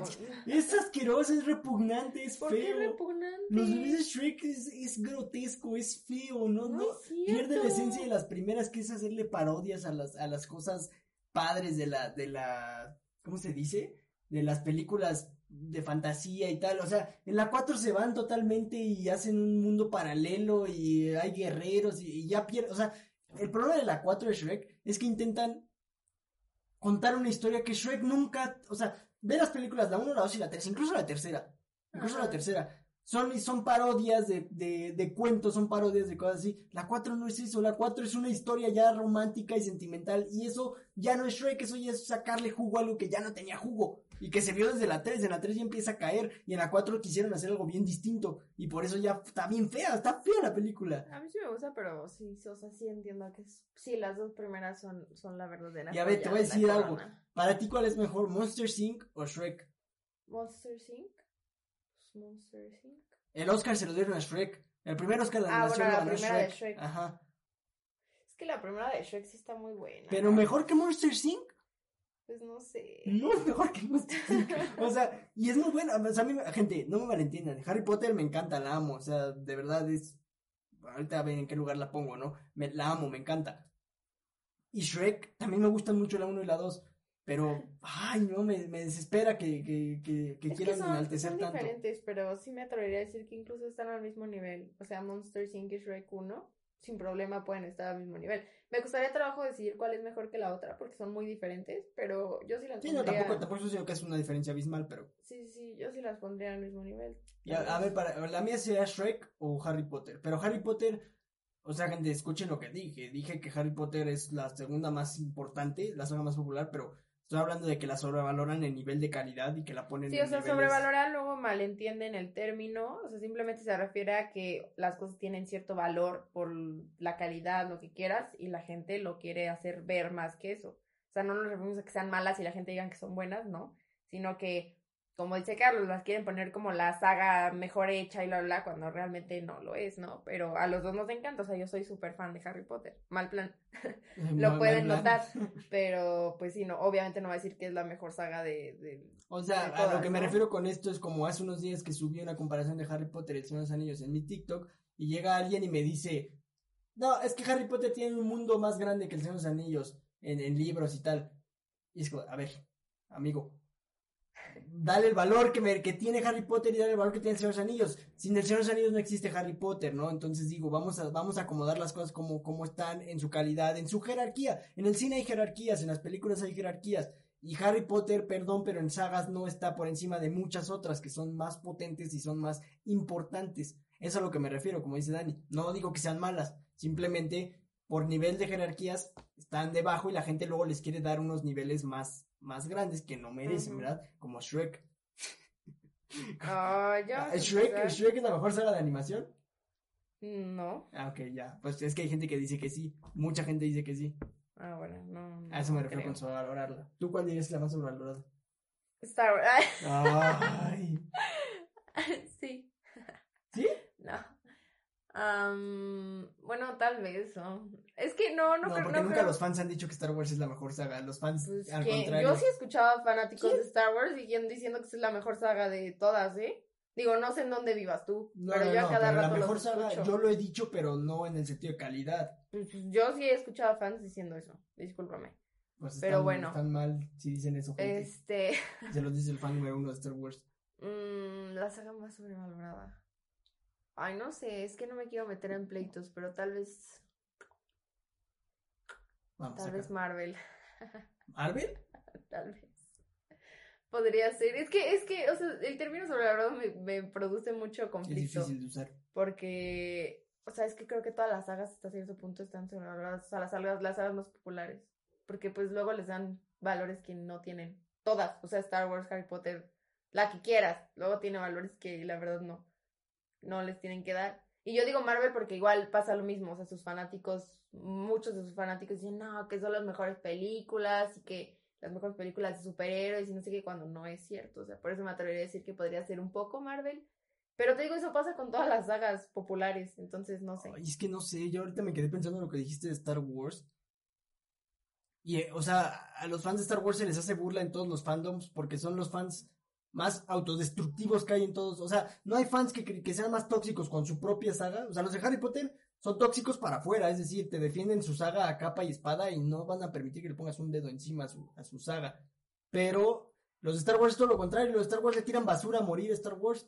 es asqueroso, es repugnante, es ¿Por qué feo. repugnante? Los Shrek es, es grotesco, es feo, no, No no, pierde la esencia de las primeras, que es hacerle parodias a las, a las cosas padres de la, de la, ¿cómo se dice? De las películas de fantasía y tal, o sea, en la 4 se van totalmente y hacen un mundo paralelo y hay guerreros y, y ya pierden, o sea, el problema de la 4 de Shrek es que intentan contar una historia que Shrek nunca, o sea, ve las películas, la 1, la 2 y la 3, incluso la tercera, incluso Ajá. la tercera, son, son parodias de, de, de cuentos, son parodias de cosas así. La 4 no es eso, la 4 es una historia ya romántica y sentimental. Y eso ya no es Shrek, eso ya es sacarle jugo a algo que ya no tenía jugo. Y que se vio desde la 3, en la 3 ya empieza a caer. Y en la 4 quisieron hacer algo bien distinto. Y por eso ya está bien fea, está fea la película. A mí sí me gusta, pero sí, o sea, sí entiendo que es- sí, las dos primeras son, son la verdadera. Y a ver, te voy a de decir algo. Para ti, ¿cuál es mejor, Monster Inc. o Shrek? Monster Inc. Monster Inc. El Oscar se lo dieron a Shrek. El primer Oscar de Ah, animación bueno, lo la ganó primera de Shrek. Shrek. Ajá. Es que la primera de Shrek sí está muy buena. Pero mejor que Monster Inc. Pues no sé. No es mejor que Inc. O sea, y es muy buena. O sea, a mí, gente, no me malentiendan. Harry Potter me encanta, la amo. O sea, de verdad es. Ahorita ven en qué lugar la pongo, ¿no? Me, la amo, me encanta. Y Shrek, también me gustan mucho la 1 y la 2. Pero, ay, no, me, me desespera que, que, que, que Es que quieran son, enaltecer son tanto. diferentes, pero sí me atrevería a decir que incluso están al mismo nivel. O sea, Monster Inc. y Shrek 1, sin problema pueden estar al mismo nivel. Me costaría trabajo decidir cuál es mejor que la otra, porque son muy diferentes, pero yo sí las Sí, no, pondría... tampoco, tampoco estoy diciendo que es una diferencia abismal, pero. Sí, sí, sí, yo sí las pondría al mismo nivel. Y a, a ver, para, la mía sería Shrek o Harry Potter. Pero Harry Potter, o sea, gente, escuchen lo que dije. Dije que Harry Potter es la segunda más importante, la saga más popular, pero estoy hablando de que la sobrevaloran en nivel de calidad y que la ponen Sí, en o sea, niveles- sobrevalorar luego malentienden el término, o sea, simplemente se refiere a que las cosas tienen cierto valor por la calidad, lo que quieras, y la gente lo quiere hacer ver más que eso. O sea, no nos referimos a que sean malas y la gente diga que son buenas, ¿no? Sino que, como dice Carlos, las quieren poner como la saga mejor hecha y bla, bla, cuando realmente no lo es, ¿no? Pero a los dos nos encanta, o sea, yo soy súper fan de Harry Potter. Mal plan. Lo mal- pueden mal plan. notar. Pero, pues sí, no, obviamente no va a decir que es la mejor saga de... de... O sea, de a lo que me refiero con esto es como hace unos días que subí una comparación de Harry Potter y el Señor de los Anillos en mi TikTok y llega alguien y me dice, no, es que Harry Potter tiene un mundo más grande que el Señor de los Anillos en, en libros y tal. Y es como, a ver, amigo, dale el valor que, me- tiene Harry Potter y dale el valor que tiene el Señor de los Anillos. Sin el Señor de los Anillos no existe Harry Potter, ¿no? Entonces digo, vamos a, vamos a acomodar las cosas como, como están en su calidad, en su jerarquía. En el cine hay jerarquías, en las películas hay jerarquías. Y Harry Potter, perdón, pero en sagas no está por encima de muchas otras que son más potentes y son más importantes. Eso es a lo que me refiero, como dice Dani. No digo que sean malas, simplemente por nivel de jerarquías están debajo y la gente luego les quiere dar unos niveles más, más grandes que no merecen. ¿verdad? Como Shrek. Ah, ya. vas a Shrek. Shrek es la mejor saga de animación. No. Ah, ok, ya. Pues es que hay gente que dice que sí. Mucha gente dice que sí. Ah, bueno, no. A eso me refiero creo. con sobrevalorarla. ¿Tú cuál dirías que es la más sobrevalorada? Star Wars. Ay. ¿Sí? Am, bueno, tal vez, ¿no? Es que no, no, No, creo. porque no nunca creo- los fans han dicho que Star Wars es la mejor saga. Los fans, Pues al que contrario. yo sí escuchaba fanáticos de Star Wars y diciendo que es la mejor saga de todas, ¿eh? Digo, no sé en dónde vivas tú, No, pero yo a cada pero la rato mejor los saga, escucho. yo lo he dicho, pero no en el sentido de calidad. Pues, pues, yo sí he escuchado fans diciendo eso, discúlpame. Pues Pero están, bueno. están mal si dicen eso. gente. Este, Se los dice el fan número uno de Star Wars. mm, la saga más sobrevalorada. Ay, no sé, es que no me quiero meter en pleitos, pero tal vez, Vamos tal acá. vez Marvel. ¿Marvel? Tal vez. Podría ser. Es que, es que, o sea, el término sobrevalorado me, me produce mucho Es conflicto. difícil de usar. Porque, o sea, es que creo que todas las sagas hasta cierto punto están sobrevaloradas. O sea, las sagas, las sagas más populares. Porque pues luego les dan valores que no tienen. Todas. O sea, Star Wars, Harry Potter, la que quieras. Luego tiene valores que la verdad no. No les tienen que dar. Y yo digo Marvel porque igual pasa lo mismo. O sea, sus fanáticos, muchos de sus fanáticos dicen, no, que son las mejores películas y que las mejores películas de superhéroes y no sé qué, cuando no es cierto. O sea, por eso me atrevería a decir que podría ser un poco Marvel. Pero te digo, eso pasa con todas las sagas populares, entonces no sé. Ay, es que no sé, yo ahorita me quedé pensando en lo que dijiste de Star Wars. Y, eh, o sea, a los fans de Star Wars se les hace burla en todos los fandoms porque son los fans más autodestructivos que hay en todos. O sea, no hay fans que, que sean más tóxicos con su propia saga. O sea, los de Harry Potter son tóxicos para afuera, es decir, te defienden su saga a capa y espada y no van a permitir que le pongas un dedo encima a su, a su saga. Pero los de Star Wars es todo lo contrario, los de Star Wars le tiran basura a morir a Star Wars.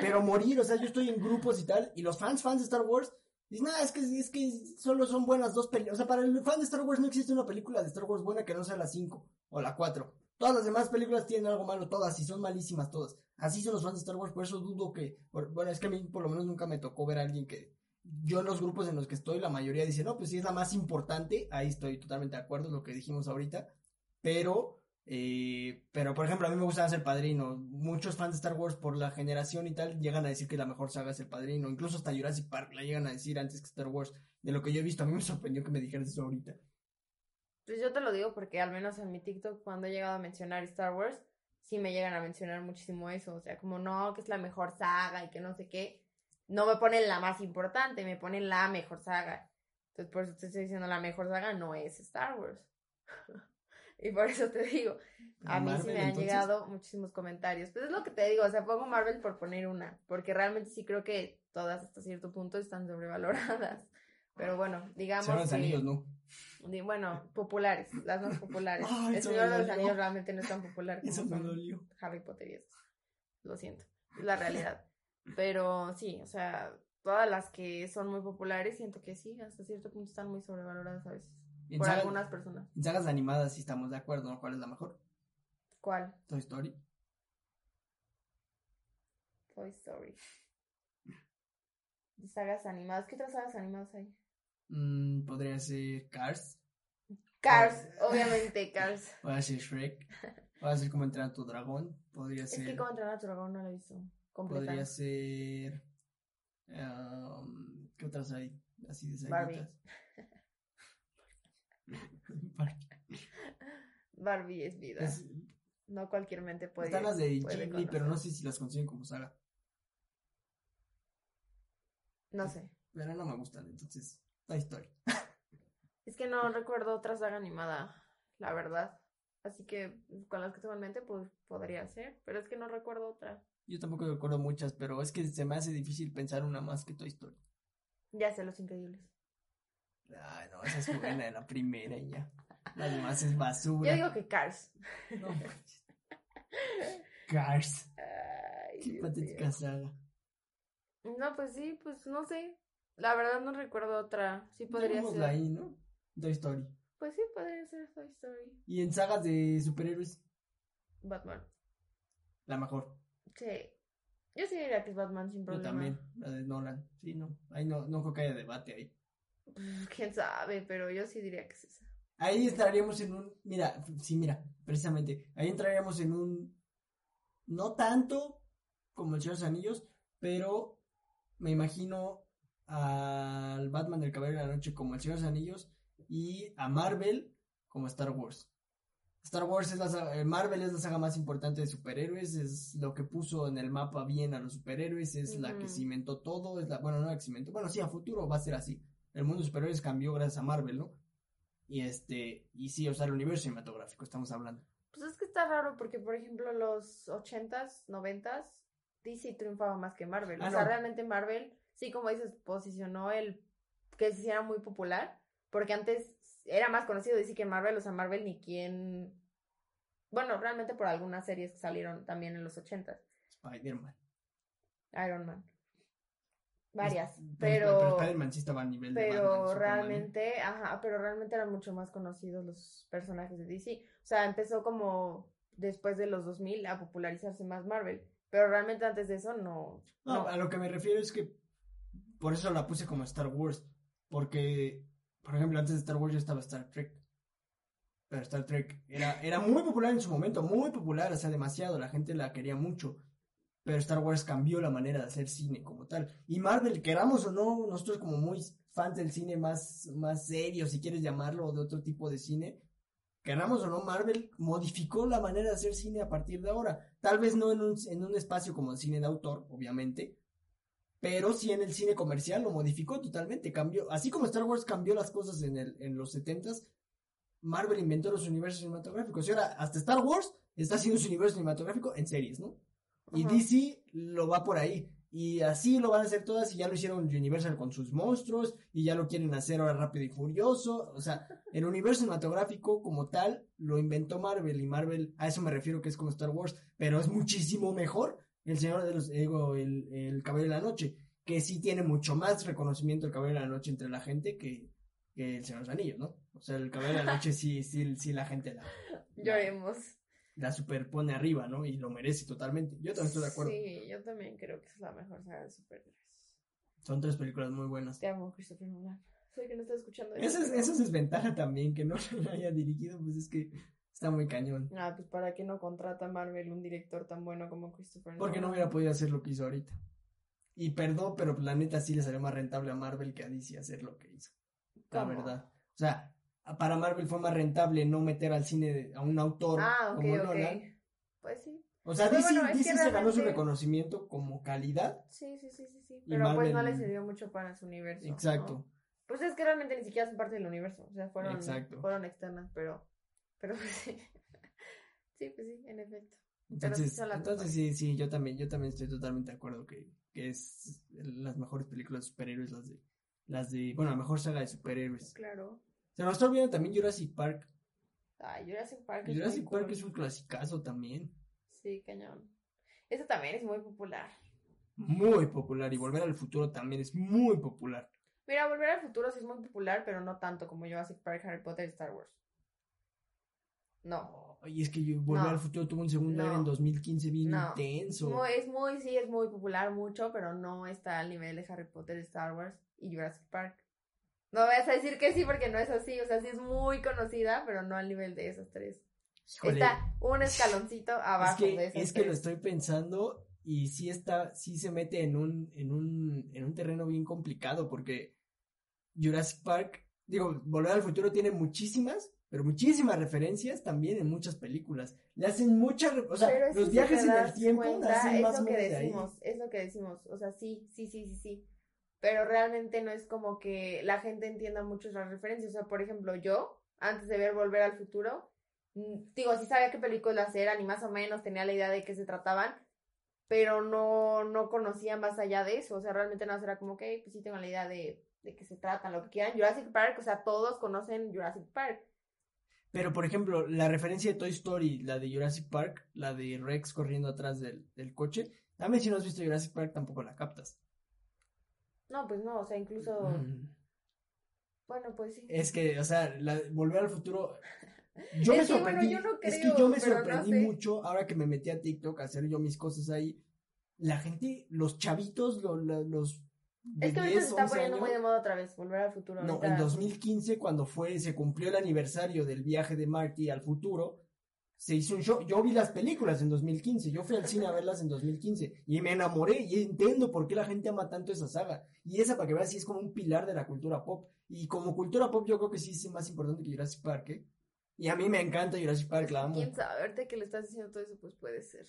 Pero morir, o sea, yo estoy en grupos y tal, y los fans, fans de Star Wars, dicen, nada, es que, es que solo son buenas dos películas. O sea, para el fan de Star Wars no existe una película de Star Wars buena que no sea la 5 o la 4. Todas las demás películas tienen algo malo, todas, y son malísimas todas. Así son los fans de Star Wars, por eso dudo que, bueno, es que a mí por lo menos nunca me tocó ver a alguien que, yo en los grupos en los que estoy, la mayoría dice, no, pues sí es la más importante, ahí estoy totalmente de acuerdo, lo que dijimos ahorita, pero, eh, pero por ejemplo, a mí me gusta ser padrino, muchos fans de Star Wars por la generación y tal, llegan a decir que la mejor saga es el padrino, incluso hasta Jurassic Park la llegan a decir antes que Star Wars, de lo que yo he visto, a mí me sorprendió que me dijeras eso ahorita. Pues yo te lo digo porque al menos en mi TikTok cuando he llegado a mencionar Star Wars, sí me llegan a mencionar muchísimo eso, o sea, como no, que es la mejor saga y que no sé qué, no me ponen la más importante, me ponen la mejor saga. Entonces, por eso te estoy diciendo, la mejor saga no es Star Wars. y por eso te digo, a mí sí me han llegado muchísimos comentarios. Pues es lo que te digo, o sea, pongo Marvel por poner una, porque realmente sí creo que todas hasta cierto punto están sobrevaloradas. Pero bueno, digamos. Señor de los Anillos, no. Bueno, populares, las más populares. el Señor de los Anillos realmente no es tan popular como eso me dolió. Harry Potter y eso. Lo siento, es la realidad. Pero sí, o sea, todas las que son muy populares siento que sí, hasta cierto punto están muy sobrevaloradas a veces. Por algunas personas. En sagas animadas sí estamos de acuerdo, ¿no? ¿Cuál es la mejor? ¿Cuál? Toy Story. Toy Story. Sagas animadas. ¿Qué otras sagas animadas hay? Mm, podría ser Cars. Cars, obviamente, Cars. Podría ser Shrek. Podría ser como entrenar a tu dragón. Podría ser. Es que como entrenar a tu dragón no lo he visto. Podría ser. Um, ¿Qué otras hay? Así de Barbie. Barbie es vida. no cualquier mente puede. Están las de Ghibli, pero no sé si las consiguen como saga. No sé. Pero no me gustan, entonces. La historia. es que no recuerdo otra saga animada, la verdad. Así que con las que tengo en mente, pues podría ser. Pero es que no recuerdo otra. Yo tampoco recuerdo muchas, pero es que se me hace difícil pensar una más que tu historia. Ya sé, Los Increíbles. Ay, no, esa es buena, la primera y ya. La demás es basura. Yo digo que Cars. No, Cars. Ay, Qué patética saga. No, pues sí, pues no sé. La verdad no recuerdo otra. Sí podría ser. ahí, ¿no? Toy Story. Pues sí, podría ser Toy Story. ¿Y en sagas de superhéroes? Batman. La mejor. Sí. Yo sí diría que es Batman sin problema. Yo también, la de Nolan. Sí, no. Ahí no, no creo que haya debate ahí. Quién sabe, pero yo sí diría que es esa. Ahí entraríamos en un. Mira, sí, mira, precisamente. Ahí entraríamos en un. No tanto como el Señor de los Anillos, pero me imagino al Batman del Caballero de la Noche como el Señor de los Anillos y a Marvel como Star Wars. Star Wars es la saga, eh, Marvel es la saga más importante de superhéroes, es lo que puso en el mapa bien a los superhéroes, es la que cimentó todo, es la, bueno, no la que cimentó, bueno, sí, a futuro va a ser así. El mundo de superhéroes cambió gracias a Marvel, ¿no? Y este, y sí, o sea, el universo cinematográfico estamos hablando. Pues es que está raro porque, por ejemplo, los ochentas, noventas, DC triunfaba más que Marvel. Ah, o sea, realmente Marvel, sí, como dices, posicionó el que se hiciera muy popular, porque antes era más conocido decir que Marvel, o sea, Marvel ni quien... Bueno, realmente por algunas series que salieron también en los ochentas. Spider-Man. Iron Man. Varias, pero... Pero, Spider-Man sí estaba a nivel Pero realmente, ajá, pero realmente eran mucho más conocidos los personajes de DC. O sea, empezó como después de los 2000 a popularizarse más Marvel. Pero realmente antes de eso no, no. No, a lo que me refiero es que por eso la puse como Star Wars. Porque por ejemplo, antes de Star Wars ya estaba Star Trek. Pero Star Trek era, era muy popular en su momento, muy popular, o sea, demasiado, la gente la quería mucho. Pero Star Wars cambió la manera de hacer cine como tal. Y Marvel, queramos o no, nosotros como muy fans del cine más, más serio, si quieres llamarlo, o de otro tipo de cine, queramos o no, Marvel modificó la manera de hacer cine a partir de ahora. Tal vez no en un, en un espacio como el cine de autor, obviamente, pero sí en el cine comercial lo modificó totalmente, cambió, así como Star Wars cambió las cosas en, el, en los setentas, Marvel inventó los universos cinematográficos y ahora hasta Star Wars está haciendo su universo cinematográfico en series, ¿no? Y. DC lo va por ahí. Y así lo van a hacer todas y ya lo hicieron Universal con sus monstruos y ya lo quieren hacer ahora rápido y furioso. O sea, el universo cinematográfico como tal lo inventó Marvel y Marvel, a eso me refiero que es como Star Wars, pero es muchísimo mejor el Señor de los, digo, el, el Caballero de la Noche, que sí tiene mucho más reconocimiento el Caballero de la Noche entre la gente que, que el Señor de los Anillos, ¿no? O sea, el Caballero de la Noche sí, sí, sí la gente la, Lloremos. la superpone arriba, ¿no? Y lo merece totalmente. Yo también estoy de acuerdo. Sí, yo también creo que es la mejor saga de superhéroes. Son tres películas muy buenas. Te amo, Christopher Nolan. Soy que no estás escuchando Esa es, esa es desventaja también, que no lo haya dirigido, pues es que está muy cañón. Ah, pues para qué no contrata Marvel un director tan bueno como Christopher Porque no Nolan. hubiera podido hacer lo que hizo ahorita. Y perdón, pero la neta sí le salió más rentable a Marvel que a DC hacer lo que hizo. La ¿Cómo? verdad. O sea, para Marvel fue más rentable no meter al cine de- a un autor Ah, ok, como ok. Nolan. Pues sí. O sea, Pero DC, bueno, DC se ganó su reconocimiento como calidad. Sí, sí, sí, sí, sí. Pero pues no le sirvió mucho para su universo. Exacto. ¿no? Pues es que realmente ni siquiera son parte del universo. O sea, fueron, Exacto. fueron externas, pero. Pero pues sí. Sí, pues sí, en efecto. Entonces, entonces sí, sí, yo también, yo también estoy totalmente de acuerdo que, que es las mejores películas de superhéroes, las de, las de, bueno, la mejor saga de superhéroes. Claro. Se nos está olvidando también Jurassic Park. Ay, Jurassic Park es Jurassic Park cool. es un clasicazo también. Sí, cañón. Eso también es muy popular. Muy popular. Y Volver al Futuro también es muy popular. Mira, Volver al Futuro sí es muy popular, pero no tanto como Jurassic Park, Harry Potter y Star Wars. No. Y es que yo- Volver No. al Futuro tuvo un segundo aire No. en 2015 bien No. intenso. Es muy, sí, es muy popular mucho, pero no está al nivel de Harry Potter, Star Wars y Jurassic Park. No vayas a decir que sí porque no es así, o sea, sí es muy conocida, pero no al nivel de esas tres. Híjole, Está un escaloncito abajo es que, de esas es que lo estoy pensando y sí está, sí se mete en un, en un, en un terreno bien complicado porque Jurassic Park, digo, Volver al Futuro tiene muchísimas, pero muchísimas referencias también en muchas películas. Le hacen muchas, o sea, Pero los viajes en el tiempo cuenta, nacen es más lo que menos de ahí. decimos, es lo que decimos, o sea, sí, sí, sí, sí, sí. Pero realmente no es como que la gente entienda mucho las referencias. O sea, por ejemplo, yo, antes de ver Volver al Futuro, mm, digo, sí sabía qué películas eran y más o menos tenía la idea de qué se trataban, pero no, no conocía más allá de eso. O sea, realmente nada más era como que, pues sí tengo la idea de, de qué se tratan, lo que quieran. Jurassic Park, o sea, todos conocen Jurassic Park. Pero, por ejemplo, la referencia de Toy Story, la de Jurassic Park, la de Rex corriendo atrás del, del coche, también si no has visto Jurassic Park tampoco la captas. No, pues no, o sea, incluso, Mm. bueno, pues sí. Es que, o sea, la- volver al futuro. Yo me Es que, bueno, sorprendí. yo no es que yo me no sorprendí sé. mucho ahora que me metí a TikTok a hacer yo mis cosas ahí. La gente, los chavitos, lo- lo- los. De Es que ahorita 10, se está 11 poniendo muy de moda otra vez, volver al futuro. No, ahorita- en 2015, cuando fue, se cumplió el aniversario del viaje de Marty al futuro, se hizo un show. Yo vi las películas en 2015, yo fui al cine a verlas en 2015 y me enamoré y entiendo por qué la gente ama tanto esa saga. Y esa, para que veas, sí es como un pilar de la cultura pop. Y como cultura pop, yo creo que sí es más importante que Jurassic Park, ¿eh? Y a mí me encanta Jurassic Park, la amo. Quién sabe, ahorita que le estás diciendo todo eso, pues puede ser.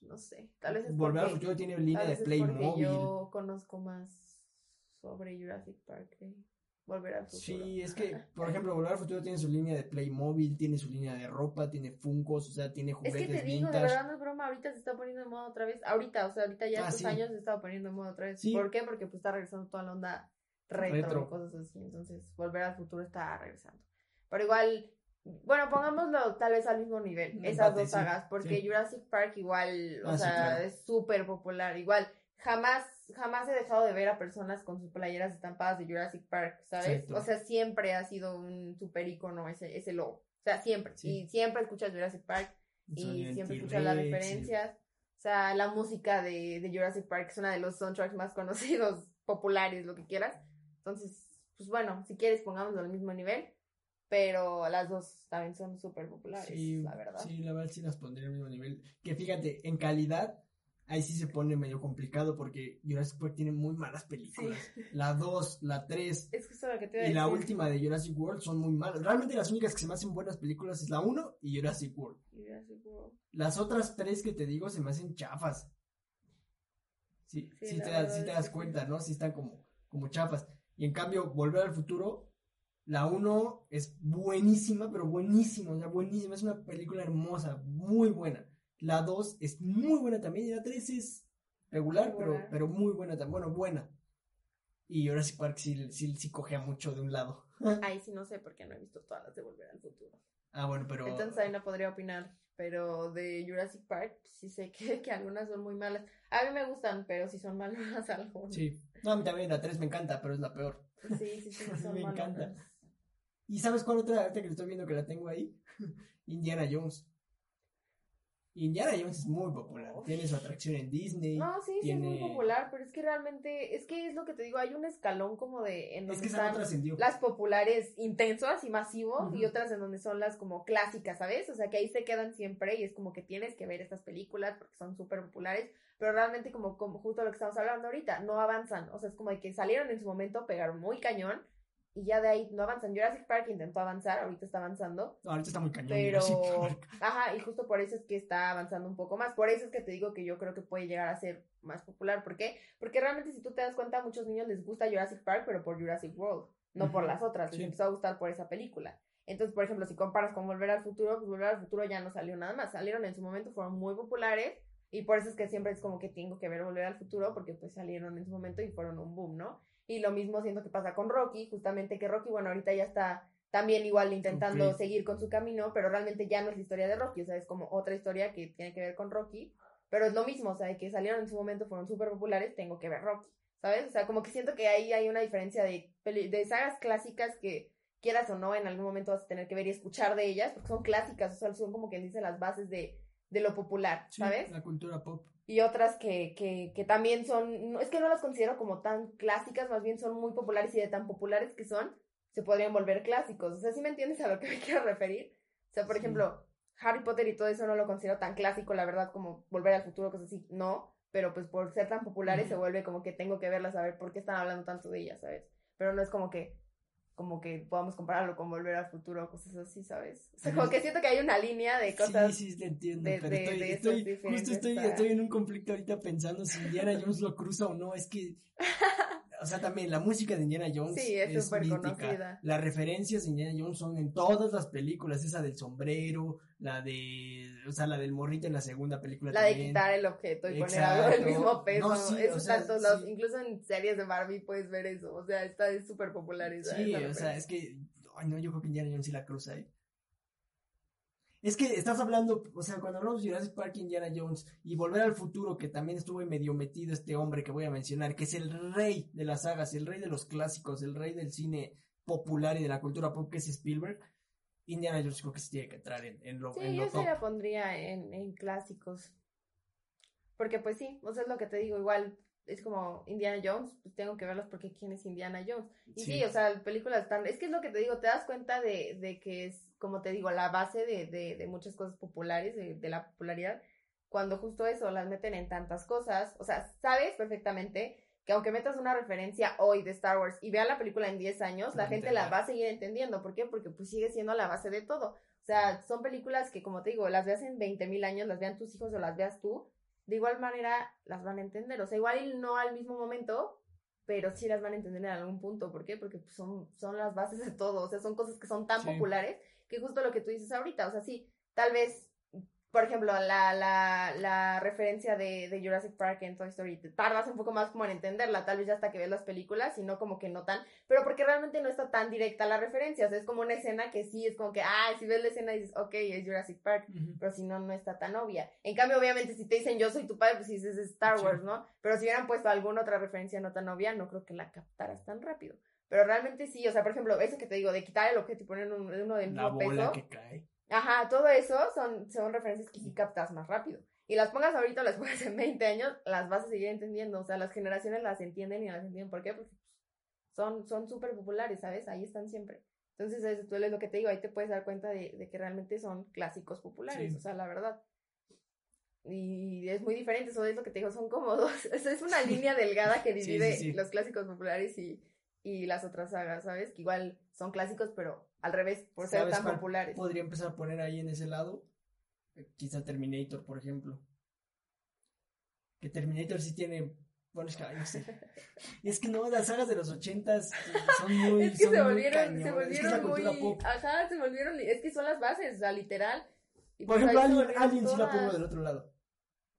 No sé. Tal vez es Volver al porque, futuro tiene línea de Playmobil. yo conozco más sobre Jurassic Park que volver al futuro. Sí, es que, por ejemplo, Volver al Futuro tiene su línea de Playmobil, tiene su línea de ropa, tiene Funkos, o sea, tiene Es juguetes que te digo, de verdad no es broma, ahorita se está poniendo de moda otra vez. Ahorita, o sea, ahorita ya Ah, estos sí. años se está poniendo de moda otra vez. Sí. ¿Por qué? Porque pues está regresando toda la onda retro, Retro. y cosas así. Entonces, volver al futuro está regresando. Pero igual, bueno, pongámoslo tal vez al mismo nivel, esas dos sagas, porque sí. Jurassic Park igual, o Ah, sea, claro. es súper popular. Igual, jamás, jamás he dejado de ver a personas con sus playeras estampadas de Jurassic Park, ¿sabes? O sea, siempre ha sido un super icono ese, ese logo. O sea, siempre. Sí. Y siempre escuchas Jurassic Park y siempre escuchas las referencias. O sea, la música de, de Jurassic Park es una de los soundtracks más conocidos, populares, lo que quieras. Entonces, pues bueno, si quieres pongámoslo al mismo nivel, pero las dos también son súper populares, Sí, la verdad. sí, la verdad sí las pondría al mismo nivel. Que fíjate, en calidad, ahí sí se pone medio complicado porque Jurassic Park tiene muy malas películas. La 2, la 3 Es lo que te y la última de Jurassic World son muy malas. Realmente las únicas que se me hacen buenas películas es la 1 y Jurassic World. Jurassic World. Las otras tres que te digo se me hacen chafas. Sí, Sí, sí, te, das, sí te cuenta, ¿no? Sí están como, como chafas. Y en cambio, Volver al Futuro La 1 es buenísima, pero buenísima, o sea, buenísima. Es una película hermosa, muy buena. La 2 es muy buena también. Y la 3 es regular, pero, pero muy buena también. Bueno, buena. Y Jurassic Park sí, sí, sí cogea mucho de un lado. Ahí sí no sé porque no he visto todas las de Volver al Futuro. Ah, bueno, pero. Entonces ahí no podría opinar. Pero de Jurassic Park sí sé que, que algunas son muy malas. A mí me gustan, pero si son malas algunas. Sí. No, a mí también la 3 me encanta, pero es la peor. Sí, sí, sí, son me malas. encanta. ¿Y sabes cuál otra ahorita que estoy viendo que la tengo ahí? Indiana Jones. Indiana Jones es muy popular. Uf. Tiene su atracción en Disney. No, sí, sí es muy tiene- popular, pero es que realmente, es que es lo que te digo, hay un escalón como de en Es donde que esa no están las populares intensas y masivos y otras en donde son las como clásicas, ¿sabes? O sea, que ahí se quedan siempre y es como que tienes que ver estas películas porque son súper populares, pero realmente como, como justo lo que estamos hablando ahorita, no avanzan, o sea, es como de que salieron en su momento, pegaron muy cañón y ya de ahí no avanzan. Jurassic Park intentó avanzar, ahorita está avanzando, No, ahorita está muy cañón. pero, Park. ajá, y justo por eso es que está avanzando un poco más. Por eso es que te digo que yo creo que puede llegar a ser más popular. ¿Por qué? Porque realmente si tú te das cuenta, a muchos niños les gusta Jurassic Park, pero por Jurassic World, no por las otras. Les sí. empezó a gustar por esa película. Entonces, por ejemplo, si comparas con Volver al Futuro, pues Volver al Futuro ya no salió nada más. Salieron en su momento, fueron muy populares. Y por eso es que siempre es como que tengo que ver Volver al Futuro, porque pues salieron en su momento y fueron un boom, ¿no? Y lo mismo siento que pasa con Rocky, justamente que Rocky, bueno, ahorita ya está también igual intentando seguir con su camino, pero realmente ya no es la historia de Rocky, o sea, es como otra historia que tiene que ver con Rocky, pero es lo mismo, o sea, que salieron en su momento, fueron súper populares, tengo que ver Rocky, ¿sabes? O sea, como que siento que ahí hay una diferencia de, peli- de sagas clásicas que quieras o no, en algún momento vas a tener que ver y escuchar de ellas, porque son clásicas, o sea, son como quien dice las bases de, de lo popular, Sí, ¿sabes? La cultura pop. Y otras que, que, que también son, no, es que no las considero como tan clásicas, más bien son muy populares y de tan populares que son, se podrían volver clásicos. O sea, ¿sí me entiendes a lo que me quiero referir? O sea, por Sí. ejemplo, Harry Potter y todo eso no lo considero tan clásico, la verdad, como volver al futuro, cosas así, no, pero pues por ser tan populares se vuelve como que tengo que verlas a ver por qué están hablando tanto de ellas, ¿sabes? Pero no es como que como que podamos compararlo con volver al futuro, cosas así, ¿sabes? O sea, como que siento que hay una línea de cosas Sí, sí, te entiendo. de- pero de- estoy, de justo estoy, estoy en un conflicto ahorita pensando si Indiana Jones lo cruza o no. Es que. O sea, también la música de Indiana Jones Sí, es súper conocida. Las referencias de Indiana Jones son en todas las películas. Esa del sombrero, la de. O sea, la del morrito en la segunda película. La de quitar el objeto y poner algo del Exacto. mismo peso. No, sí, eso o sea, lados. sí. Incluso en series de Barbie puedes ver eso. O sea, está es súper popular esa. Sí, esa o sea, es que. Ay, no, yo creo que Indiana Jones sí la cruza, ¿eh? Es que estás hablando, o sea, cuando hablamos de Jurassic Park, Indiana Jones y Volver al Futuro, que también estuvo medio metido este hombre que voy a mencionar, que es el rey de las sagas, el rey de los clásicos, el rey del cine popular y de la cultura pop, que es Spielberg. Indiana Jones creo que sí tiene que entrar en, en lo, Sí, en yo top. la pondría en, en clásicos. Porque pues sí, o sea, es lo que te digo, igual es como Indiana Jones, pues tengo que verlos porque quién es Indiana Jones. Y sí, Sí. o sea, películas tan... Es que es lo que te digo, te das cuenta de, de que es, como te digo, la base de, de, de muchas cosas populares, de, de la popularidad, cuando justo eso las meten en tantas cosas. O sea, sabes perfectamente que aunque metas una referencia hoy de Star Wars y vean la película en 10 años, la gente la va a seguir entendiendo. ¿Por qué? Porque pues sigue siendo la base de todo. O sea, son películas que, como te digo, las veas en 20 mil años, las vean tus hijos o las veas tú, de igual manera las van a entender. O sea, igual y no al mismo momento, pero sí las van a entender en algún punto. ¿Por qué? Porque pues, son, son las bases de todo. O sea, son cosas que son tan Sí. populares que justo lo que tú dices ahorita. O sea, sí, tal vez, por ejemplo, la, la, la referencia de, de Jurassic Park en Toy Story, te tardas un poco más como en entenderla, tal vez ya hasta que ves las películas, y no como que no tan, pero porque realmente no está tan directa la referencia. O sea, es como una escena que sí es como que, ah, si ves la escena dices, ok, es Jurassic Park pero si no, no está tan obvia. En cambio, obviamente, si te dicen yo soy tu padre, pues dices es Star. Wars, ¿no? Pero si hubieran puesto alguna otra referencia no tan obvia, no creo que la captaras tan rápido. Pero realmente sí, o sea, por ejemplo, eso que te digo, de quitar el objeto y poner un- uno del La bola peso. que cae. Ajá, todo eso son, son referencias que sí captas más rápido. Y las pongas ahorita, las pongas en 20 años, las vas a seguir entendiendo. O sea, las generaciones las entienden y las entienden. ¿Por qué? Porque pues, son son súper populares, ¿sabes? Ahí están siempre. Entonces, eso tú es lo que te digo, ahí te puedes dar cuenta de, de que realmente son clásicos populares, Sí. o sea, la verdad. Y es muy diferente, eso es lo que te digo, son como dos, es una línea delgada que sí, divide sí. los clásicos populares y, y las otras sagas, ¿sabes? Que igual son clásicos, pero al revés, por ser ¿Sabes tan cuál populares. Podría empezar a poner ahí en ese lado. Eh, Quizá Terminator, por ejemplo. Que Terminator sí tiene Bueno, es que, no sé. Es que no, las sagas de los ochentas son muy. Es que son se volvieron, se es que es volvieron muy. pop. Ajá, se volvieron. Es que son las bases, o sea, literal. Y Por pues ejemplo, Alien, Alien sí la pongo del otro lado.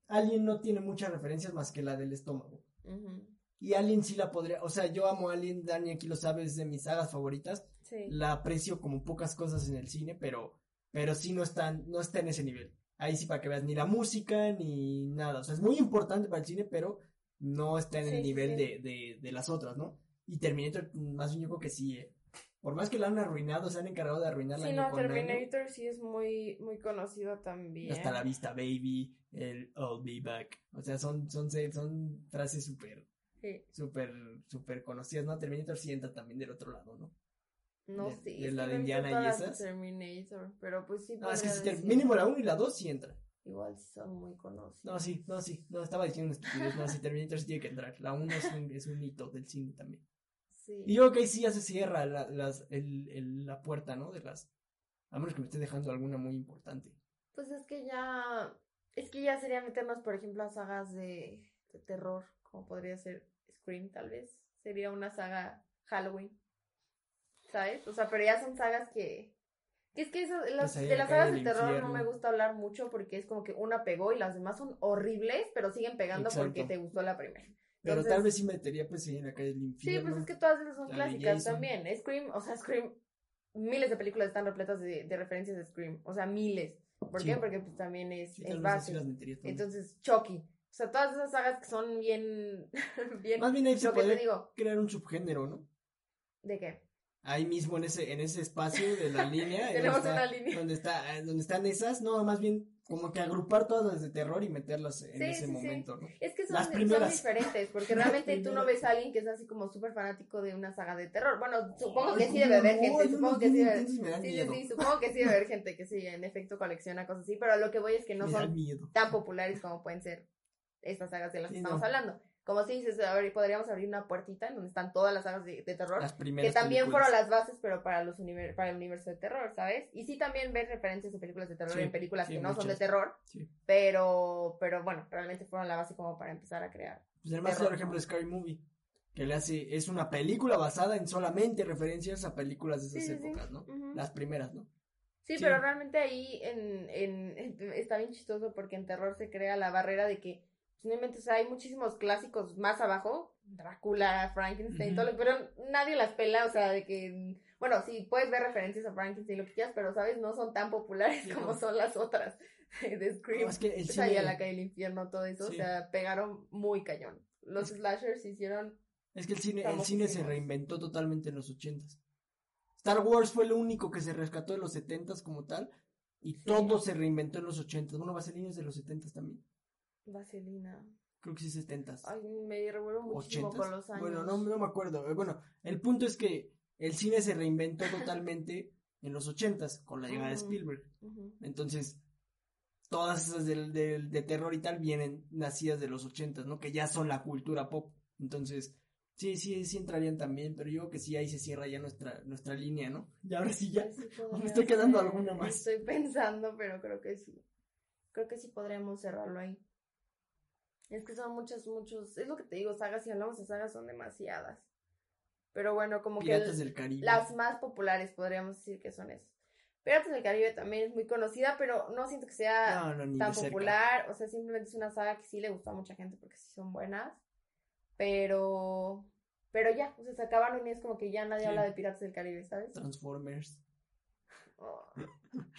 Alien no tiene muchas referencias más que la del estómago. Ujú, Y Alien sí la podría. O sea, yo amo a Alien, Dani aquí lo sabe, es de mis sagas favoritas. Sí. La aprecio como pocas cosas en el cine, pero, pero sí no están, no está en ese nivel. Ahí sí para que veas ni la música ni nada. O sea, es muy importante para el cine, pero no está en Sí, el nivel sí. De, de, de las otras, ¿no? Y Terminator, más bien yo creo que sí, eh. Por más que la han arruinado, se han encargado de arruinarla Sí, no, año. Terminator sí es muy, muy conocido también. Hasta la vista, baby, el I'll be back. O sea, son, son, son frases súper, Sí. súper, súper conocidas, ¿no? Terminator sí entra también del otro lado, ¿no? No De- sé. de es la de no Indiana y esas. Terminator, pero pues sí. No, es que podría sí, ter- decir. mínimo la 1 y la 2 sí entra. Igual sí son muy conocidos. No, sí, no, sí. No, estaba diciendo estupidez. No, sí, Terminator sí tiene que entrar. La 1 es un, es un hito del cine también. Sí. Y yo creo que ahí sí ya se cierra la, las, el, el- la puerta, ¿no? De las. A menos que me esté dejando alguna muy importante. Pues es que ya. Es que ya sería meternos, por ejemplo, a sagas de, de terror, como podría ser Scream, tal vez. Sería una saga Halloween. ¿Sabes? O sea, pero ya son sagas que. que es que eso, las- Pues de las sagas de terror no infierno. me gusta hablar mucho porque es como que una pegó y las demás son horribles, pero siguen pegando porque Exacto. te gustó la primera. Pero Entonces- tal vez sí metería, pues, en la calle del Sí, infierno. pues es que todas esas son La clásicas también. Scream, o sea, Scream, miles de películas están repletas de, de referencias de Scream. O sea, miles. ¿Por Sí. qué? Porque pues también es, Sí, es base. sí. Entonces, Chucky. O sea, todas esas sagas que son bien. bien Más bien ahí se digo. crear un subgénero, ¿no? ¿De qué? Ahí mismo en ese, en ese espacio de la línea. Tenemos está- una línea. Donde, está, eh, donde están esas, no, más bien como que agrupar todas las de terror y meterlas en Sí, ese sí, sí. momento, ¿no? Es que son, Las son diferentes, porque realmente tú no ves a alguien que es así como súper fanático de una saga de terror. Bueno, supongo que sí debe ¿cómo haber gente, supongo que sí debe haber. Sí, sí, sí, supongo que sí debe haber gente que sí, en efecto colecciona cosas así, pero lo que voy es que no me son tan populares como pueden ser estas sagas de las que estamos no. hablando. Como si dices, a ver, podríamos abrir una puertita en donde están todas las sagas de, de terror, Las primeras que también películas. fueron las bases, pero para los para el universo de terror, ¿sabes? Y sí también ver referencias de películas de terror Sí, en películas sí, que no son de terror, pero, pero bueno, realmente fueron la base como para empezar a crear. Pues el más terror, claro ejemplo Scary Movie. Que le hace, es una película basada en solamente referencias a películas de esas Sí, sí, sí. épocas, ¿no? Las primeras, ¿no? Sí, Sí. pero realmente ahí en, en, está bien chistoso porque en terror se crea la barrera de que no inventes, o sea, hay muchísimos clásicos más abajo, Drácula, Frankenstein, Ujú. todo lo- pero nadie las pela, o sea, de que, bueno, sí, puedes ver referencias a Frankenstein, lo que quieras, pero, ¿sabes? No son tan populares Sí, como no. son las otras de Scream. No, es que el Pues ahí a cine- la calle del infierno, todo eso, Sí. o sea, pegaron muy cañón. Los Es- slashers hicieron, Es que el cine, el cine se reinventó totalmente en los ochentas. Star Wars fue lo único que se rescató de los setentas como tal. Y Sí. todo se reinventó en los ochentas. Bueno, Vaselina es de los setentas también. Vaselina. Creo que sí, setentas. Ay, me revuelvo muchísimo con los años. Bueno, no, no me acuerdo. Eh, Bueno, el punto es que el cine se reinventó totalmente en los ochentas con la llegada de. Spielberg. Entonces, todas esas del, del- de terror y tal vienen nacidas de los ochentas, ¿no? Que ya son la cultura pop. Entonces, sí, sí, sí entrarían también, pero yo creo que sí ahí se cierra ya nuestra, nuestra línea, ¿no? Y ahora sí ya. Sí me estoy quedando alguna más. Estoy pensando, pero creo que sí. Creo que sí podríamos cerrarlo ahí. Es que son muchos, muchos. Es lo que te digo, sagas, si hablamos de sagas, son demasiadas. Pero bueno, como que el- del Caribe. las más populares podríamos decir que son esas. Piratas del Caribe también es muy conocida, pero no siento que sea No, no, ni tan popular. O sea, simplemente es una saga que sí le gusta a mucha gente porque sí son buenas. Pero. Pero ya, o sea, se acabaron y es como que ya nadie Sí. habla de Piratas del Caribe, ¿sabes? Transformers. Oh.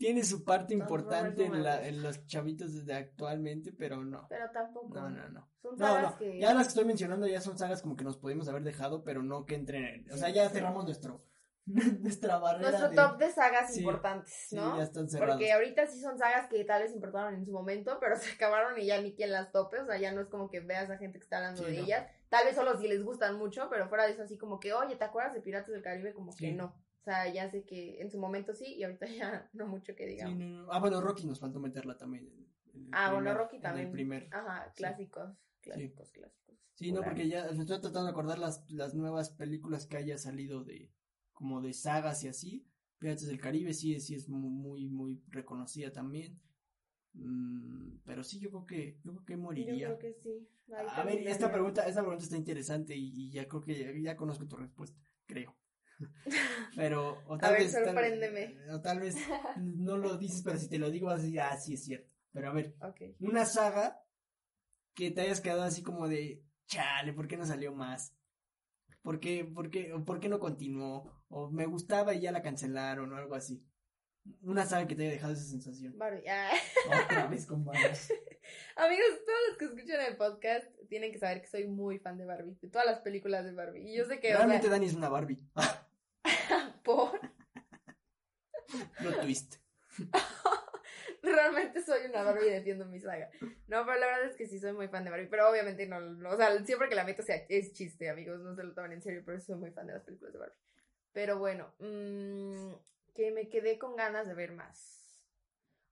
Tiene su parte importante en, la, en los chavitos desde actualmente, pero no. Pero tampoco. No, no, no. Son sagas no. que. Ya las que estoy mencionando ya son sagas como que nos pudimos haber dejado, pero no que entren en... O sea, ya cerramos nuestro... nuestra barrera Nuestro de- top de sagas Sí, importantes, Sí, ¿no? ya están cerrados. Porque ahorita sí son sagas que tal vez importaron en su momento, pero se acabaron y ya ni quien las tope. O sea, ya no es como que veas a gente que está hablando Sí, de no. ellas. Tal vez solo si les gustan mucho, pero fuera de eso, así como que, oye, ¿te acuerdas de Piratas del Caribe? Como que no. O sea, ya sé que en su momento sí y ahorita ya no mucho que Sí, digamos. no, no. Ah, bueno, Rocky nos faltó meterla también. en- ah, bueno, Rocky en también. el primer. Ajá, clásicos, clásicos, clásicos. Sí, no, porque ya me estoy tratando de acordar las, las nuevas películas que haya salido de como de sagas y así. Piratas del Caribe sí, sí es mu- muy, muy reconocida también. Mm, pero sí, yo creo que, yo creo que Yo moriría. creo que sí. Ahí A ver, esta pregunta, esta pregunta está interesante y, y ya creo que ya, ya conozco tu respuesta, creo. Pero, o tal ver, vez. tal- sorpréndeme. o tal vez no lo dices, pero si te lo digo vas a decir, ah, sí es cierto. Pero a ver, una saga que te hayas quedado así como de, chale, ¿por qué no salió más? ¿Por qué, por qué, por qué no continuó? O me gustaba y ya la cancelaron o algo así. Una saga que te haya dejado esa sensación. Barbie. Ah. Otra vez con Barbies. Amigos, todos los que escuchan el podcast tienen que saber que soy muy fan de Barbie, de todas las películas de Barbie. Y yo sé que, o sea, Realmente Dani es una Barbie. por No twist. realmente soy una Barbie y defiendo mi saga. No, pero la verdad es que sí soy muy fan de Barbie, pero obviamente no, no, o sea, siempre que la meto sea, es chiste, amigos, no se lo tomen en serio, pero soy muy fan de las películas de Barbie. Pero bueno, mm, que me quedé con ganas de ver más.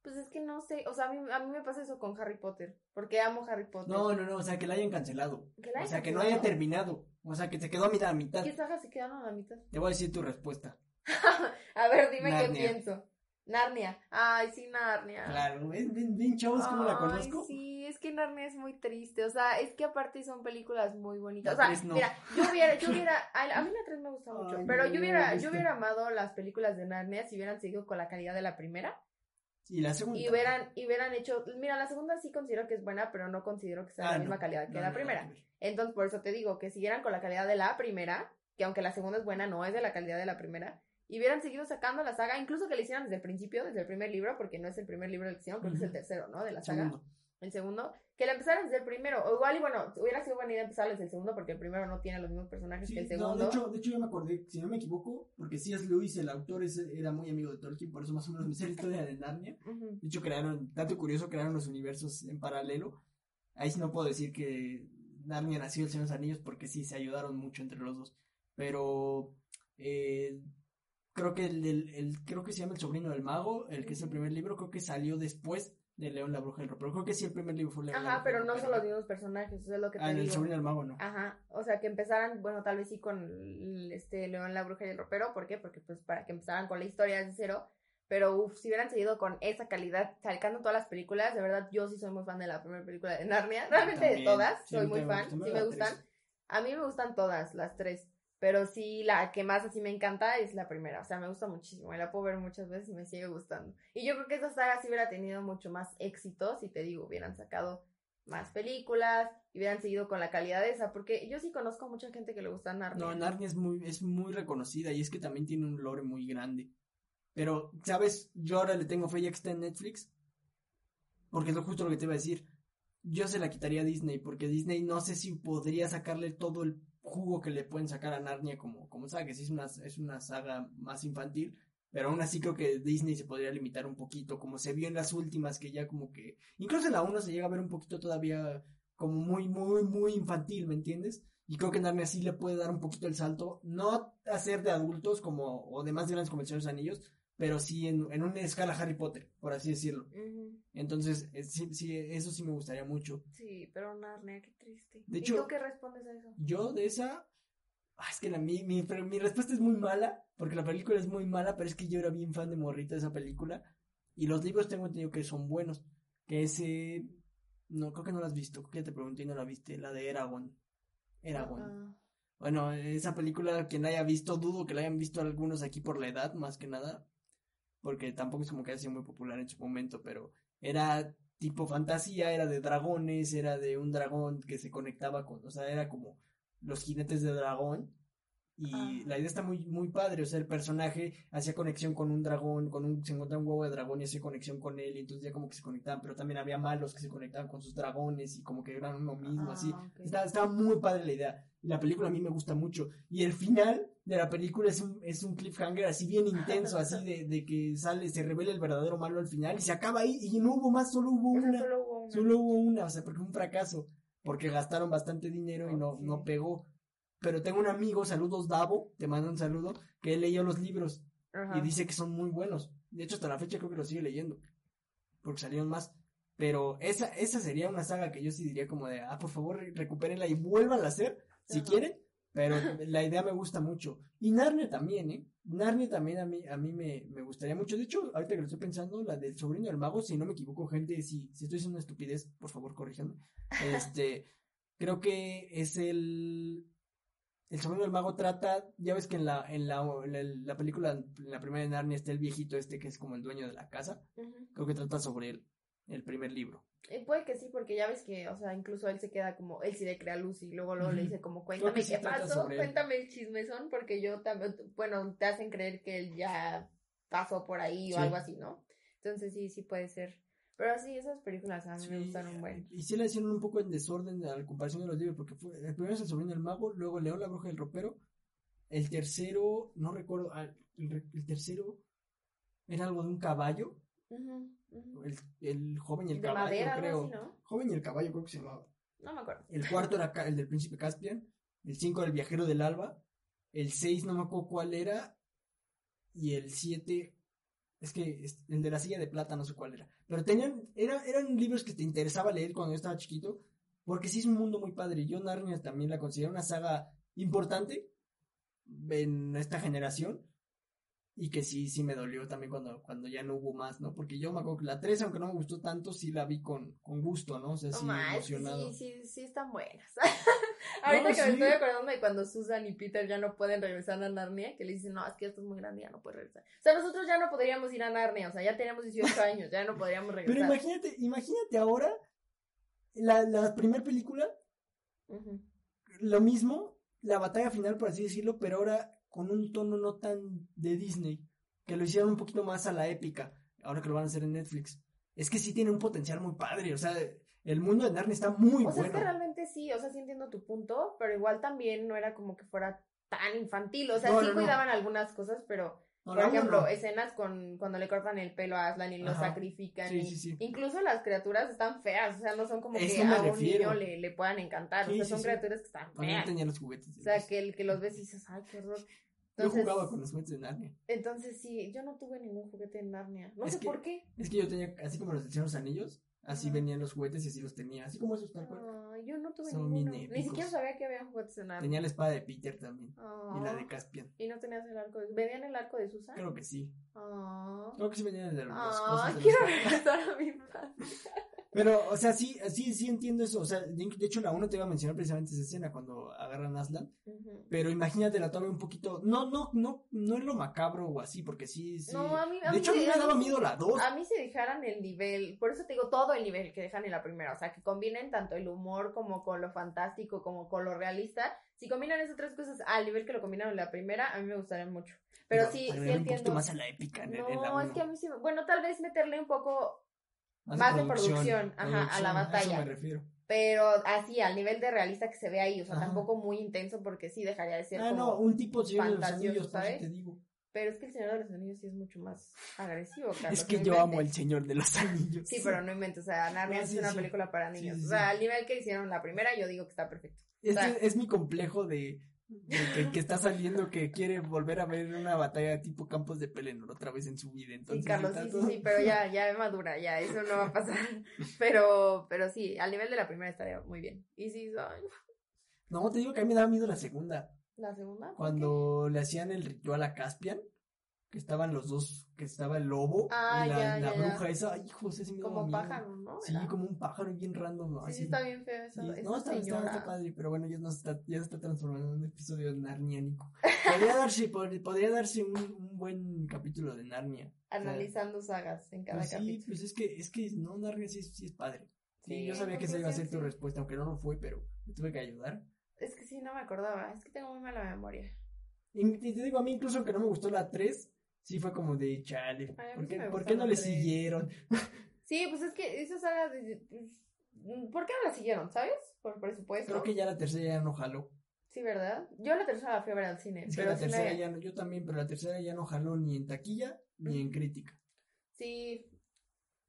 Pues es que no sé, o sea, a mí, a mí me pasa eso con Harry Potter, porque amo Harry Potter. No, no, no, o sea, que la hayan cancelado. Que la O sea, que no haya terminado. O sea, que se quedó a mitad a mitad. ¿Qué sagas se quedaron a la mitad? Te voy a decir tu respuesta. A ver, dime qué pienso. Narnia. Ay, sí, Narnia. Claro, es bien, chavos como la conozco. Sí, es que Narnia es muy triste. O sea, es que aparte son películas muy bonitas. La o sea, no. mira, yo hubiera, yo hubiera, a, mí la 3 me gusta mucho, Ay, pero no, yo hubiera, yo hubiera amado las películas de Narnia si hubieran seguido con la calidad de la primera Y la segunda. y hubieran, y hubieran hecho, mira, la segunda sí considero que es buena, pero no considero que sea Ah, la no. misma calidad que No, la no, primera. que. Entonces, por eso te digo que siguieran con la calidad de la primera, que aunque la segunda es buena, no es de la calidad de la primera, y hubieran seguido sacando la saga, incluso que la hicieran desde el principio, desde el primer libro, porque no es el primer libro de la hicieron, creo que es el tercero, ¿no? De la saga. Segundo. El segundo, que la empezaran desde el primero, o igual y bueno, hubiera sido buena idea empezar desde el segundo, porque el primero no tiene los mismos personajes Sí, que el no, segundo. de hecho, de hecho ya me acordé, si no me equivoco, porque C.S. Lewis, el autor, ese, era muy amigo de Tolkien, por eso más o menos me sé la historia de Narnia. De hecho, crearon, dato curioso, crearon los universos en paralelo. Ahí sí no puedo decir que Narnia nació el Señor de los Anillos, porque sí, se ayudaron mucho entre los dos. Pero, eh, creo que el, del- el- creo que se llama El Sobrino del Mago, el que es el primer libro, creo que salió después de León la Bruja del Ropero. Creo que sí, el primer libro fue León Ajá, pero no son los mismos personajes, eso es lo que te Ah, en el digo. Sobrino del Mago no. Ajá, o sea, que empezaran, bueno, tal vez sí con el- este León, la Bruja y el Ropero, ¿por qué? Porque pues para que empezaran con la historia desde cero, pero uff, si hubieran seguido con esa calidad, sacando todas las películas, de verdad yo sí soy muy fan de la primera película de Narnia, realmente de todas, Sí, soy muy fan, sí me tres. gustan, a mí me gustan todas, las tres, pero sí la que más así me encanta es la primera, o sea, me gusta muchísimo, la puedo ver muchas veces y me sigue gustando, y yo creo que esa saga sí hubiera tenido mucho más éxito, si te digo, hubieran sacado más películas y hubieran seguido con la calidad de esa, porque yo sí conozco a mucha gente que le gusta Narnia. No, Narnia es muy, es muy reconocida y es que también tiene un lore muy grande. Pero, ¿sabes? Yo ahora le tengo fe ya en Netflix. Porque es justo lo que te iba a decir. Yo se la quitaría a Disney, porque Disney no sé si podría sacarle todo el jugo que le pueden sacar a Narnia como, como saga, que sí es una, es una saga más infantil. Pero aún así creo que Disney se podría limitar un poquito, como se vio en las últimas, que ya como que... Incluso en la 1 se llega a ver un poquito todavía como muy, muy, muy infantil, ¿me entiendes? Y creo que Narnia sí le puede dar un poquito el salto, no a ser de adultos como, o de más grandes los Anillos, pero sí en, en una escala Harry Potter, por así decirlo. Entonces, eh, sí, sí, eso sí me gustaría mucho. Sí, pero Narnia, qué triste. De ¿Y hecho- tú qué respondes a eso? Yo de esa, ah, es que la, mi, mi, mi respuesta es muy mala, porque la película es muy mala, pero es que yo era bien fan de Morrita de esa película, y los libros tengo entendido que son buenos, que ese, no, creo que no la has visto, creo que ya te pregunté y no la viste, la de Eragon. Eragon. Ah, Bueno, esa película, quien la haya visto, dudo que la hayan visto algunos aquí por la edad, más que nada. Porque tampoco es como que haya sido muy popular en su momento, pero era tipo fantasía, era de dragones, era de un dragón que se conectaba con, o sea, era como los jinetes de dragón. Y Ah. la idea está muy, muy padre, o sea, el personaje hacía conexión con un dragón, con un, se encontraba un huevo de dragón y hacía conexión con él, y entonces ya como que se conectaban, pero también había malos que se conectaban con sus dragones y como que eran uno mismo, ah, así. ok. Estaba, estaba muy padre la idea. Y la película a mí me gusta mucho. Y el final de la película es un, es un cliffhanger así bien intenso, así de, de que sale, se revela el verdadero malo al final y se acaba ahí y no hubo más, solo hubo una. solo hubo una. Solo hubo una, o sea, porque fue un fracaso. Porque gastaron bastante dinero y no, no pegó. Pero tengo un amigo, saludos Davo, te mando un saludo, que él leyó los libros Ajá. y dice que son muy buenos. De hecho, hasta la fecha creo que los sigue leyendo. Porque salieron más. Pero esa, esa sería una saga que yo sí diría como de, ah, por favor, re- recupérenla y vuelvan a hacer, si Ajá. quieren. Pero la idea me gusta mucho. Y Narnia también, ¿eh? Narnia también a mí, a mí me, me gustaría mucho. De hecho, ahorita que lo estoy pensando, la del sobrino del mago, si no me equivoco, gente, si, si estoy haciendo una estupidez, por favor, corríjanme. Este, creo que es el, el sobrino del mago trata, ya ves que en la, en la, en la, película, en la primera de Narnia está el viejito este que es como el dueño de la casa. Creo que trata sobre él, el primer libro. Eh, puede que sí, porque ya ves que, o sea, incluso él se queda como, él sí le crea luz y luego, luego le dice como, cuéntame qué pasó, cuéntame el chismezón, porque yo también, bueno, te hacen creer que él ya pasó por ahí o algo así, ¿no? Entonces sí, sí puede ser. Pero sí, esas películas a mí me gustaron un buen. Y sí la hicieron un poco en desorden a la comparación de los libros, porque fue, el primero es el sobrino del mago, luego León la bruja del ropero, el tercero, no recuerdo, ah, el, tercero era algo de un caballo, El, el, joven y el caballo, madera, creo. Joven y el caballo creo que se llamaba. No me acuerdo. El cuarto era el del príncipe Caspian, el cinco era el viajero del alba, el seis no me acuerdo cuál era, y el siete es que el de la silla de plata no sé cuál era. Pero tenían, era, eran libros que te interesaba leer cuando yo estaba chiquito, porque sí es un mundo muy padre. Yo Narnia también la considero una saga importante en esta generación. Y que sí, sí me dolió también cuando, cuando ya no hubo más, ¿no? Porque yo me acuerdo que la 3, aunque no me gustó tanto, sí la vi con, con gusto, ¿no? O sea, sí emocionado. Sí, sí, sí están buenas. Ahorita que me estoy acordando de cuando Susan y Peter ya no pueden regresar a Narnia, que le dicen, no, es que esto es muy grande, ya no puedes regresar. O sea, nosotros ya no podríamos ir a Narnia, o sea, ya tenemos 18 años, ya no podríamos regresar. Pero imagínate, imagínate ahora, la, la primera película, lo mismo, la batalla final, por así decirlo, pero ahora con un tono no tan de Disney, que lo hicieron un poquito más a la épica, ahora que lo van a hacer en Netflix. Es que sí tiene un potencial muy padre, o sea, el mundo de Narnia está muy o sea, Es que realmente sí, o sea, sí entiendo tu punto, pero igual también no era como que fuera tan infantil, o sea, sí cuidaban algunas cosas, pero por ejemplo, escenas con cuando le cortan el pelo a Aslan y lo sacrifican. Incluso las criaturas están feas, o sea, no son como que a un niño le, le, puedan encantar, o sea, son criaturas que están feas. tenía los juguetes. O sea, que, el, que los ves y dices, ay, qué horror. Entonces, yo jugaba con los juguetes de Narnia. Entonces sí, yo no tuve ningún juguete en Narnia. No sé por qué. Es que yo tenía, así como los de los anillos, Así venían los juguetes y así los tenía. Así como esos tal cual. yo no tuve ninguno. Ni siquiera sabía que había juguetes en arco. Tenía la espada de Peter también. Y la de Caspian. ¿Y no tenías el arco de... ¿Venían el arco de Susan? Creo que sí. Creo que sí venían de los cosas. quiero regresar a mi infancia. Pero, o sea, sí, sí, sí entiendo eso. O sea, de hecho, la uno te iba a mencionar precisamente esa escena cuando agarran a Aslan. Pero imagínate la toma un poquito. No, no, no, no es lo macabro o así, porque sí, sí. No, a mí, a de hecho, a mí me daba miedo la dos. A mí si dejaran el nivel, por eso te digo todo el nivel que dejan en la primera. O sea, que combinen tanto el humor como con lo fantástico, como con lo realista. Si combinan esas tres cosas al nivel que lo combinaron en la primera, a mí me gustaría mucho. Pero, sí, sí entiendo. Un poquito más a la épica. no, es que a mí sí. Bueno, tal vez meterle un poco más, de producción, ajá, a la batalla. me refiero. Pero así, al nivel de realista que se ve ahí, o sea, tampoco muy intenso porque sí dejaría de ser. Ah, no, un tipo Señor de los Anillos, ¿sabes? te digo. Pero es que el Señor de los Anillos sí es mucho más agresivo, Carlos. Es que yo amo el Señor de los Anillos. Sí, pero no invento, o sea, Narnia es una película para niños. o sea, al nivel que hicieron la primera, yo digo que está perfecto. es mi complejo de, que, está saliendo que quiere volver a ver una batalla tipo Campos de Pelennor otra vez en su vida. Entonces, sí, Carlos, sí, sí, pero ya, ya es madura, ya, eso no va a pasar. Pero, pero sí, al nivel de la primera estaría muy bien. Y sí, No, te digo que a mí me daba miedo la segunda. ¿La segunda? Cuando le hacían el ritual a Caspian que estaban los dos, que estaba el lobo ah, y la, la bruja esa, ay, José, ese Como pájaro, ¿no? Sí, como un pájaro bien random. Sí, así. está bien feo eso. no, está, está, padre, pero bueno, ya, no está, ya se está transformando en un episodio narniánico. podría darse, podría darse un, un, buen capítulo de Narnia. Analizando sagas en cada pues capítulo. Sí, pues es que, es que no, Narnia sí, sí es padre. Sí, yo sabía que esa iba a ser tu respuesta, aunque no lo fue, pero me tuve que ayudar. Es que sí, no me acordaba, es que tengo muy mala memoria. Y te digo, a mí incluso aunque no me gustó la 3, sí fue como de chale. ¿Por, qué, no le siguieron? Sí, pues es que esa saga. Pues, ¿Por qué no la siguieron, sabes? Por presupuesto. Creo que ya la tercera ya no jaló. Sí, ¿verdad? Yo la tercera la fui a ver al cine. pero la tercera ya no, yo también, pero la tercera ya no jaló ni en taquilla ni en crítica. Sí,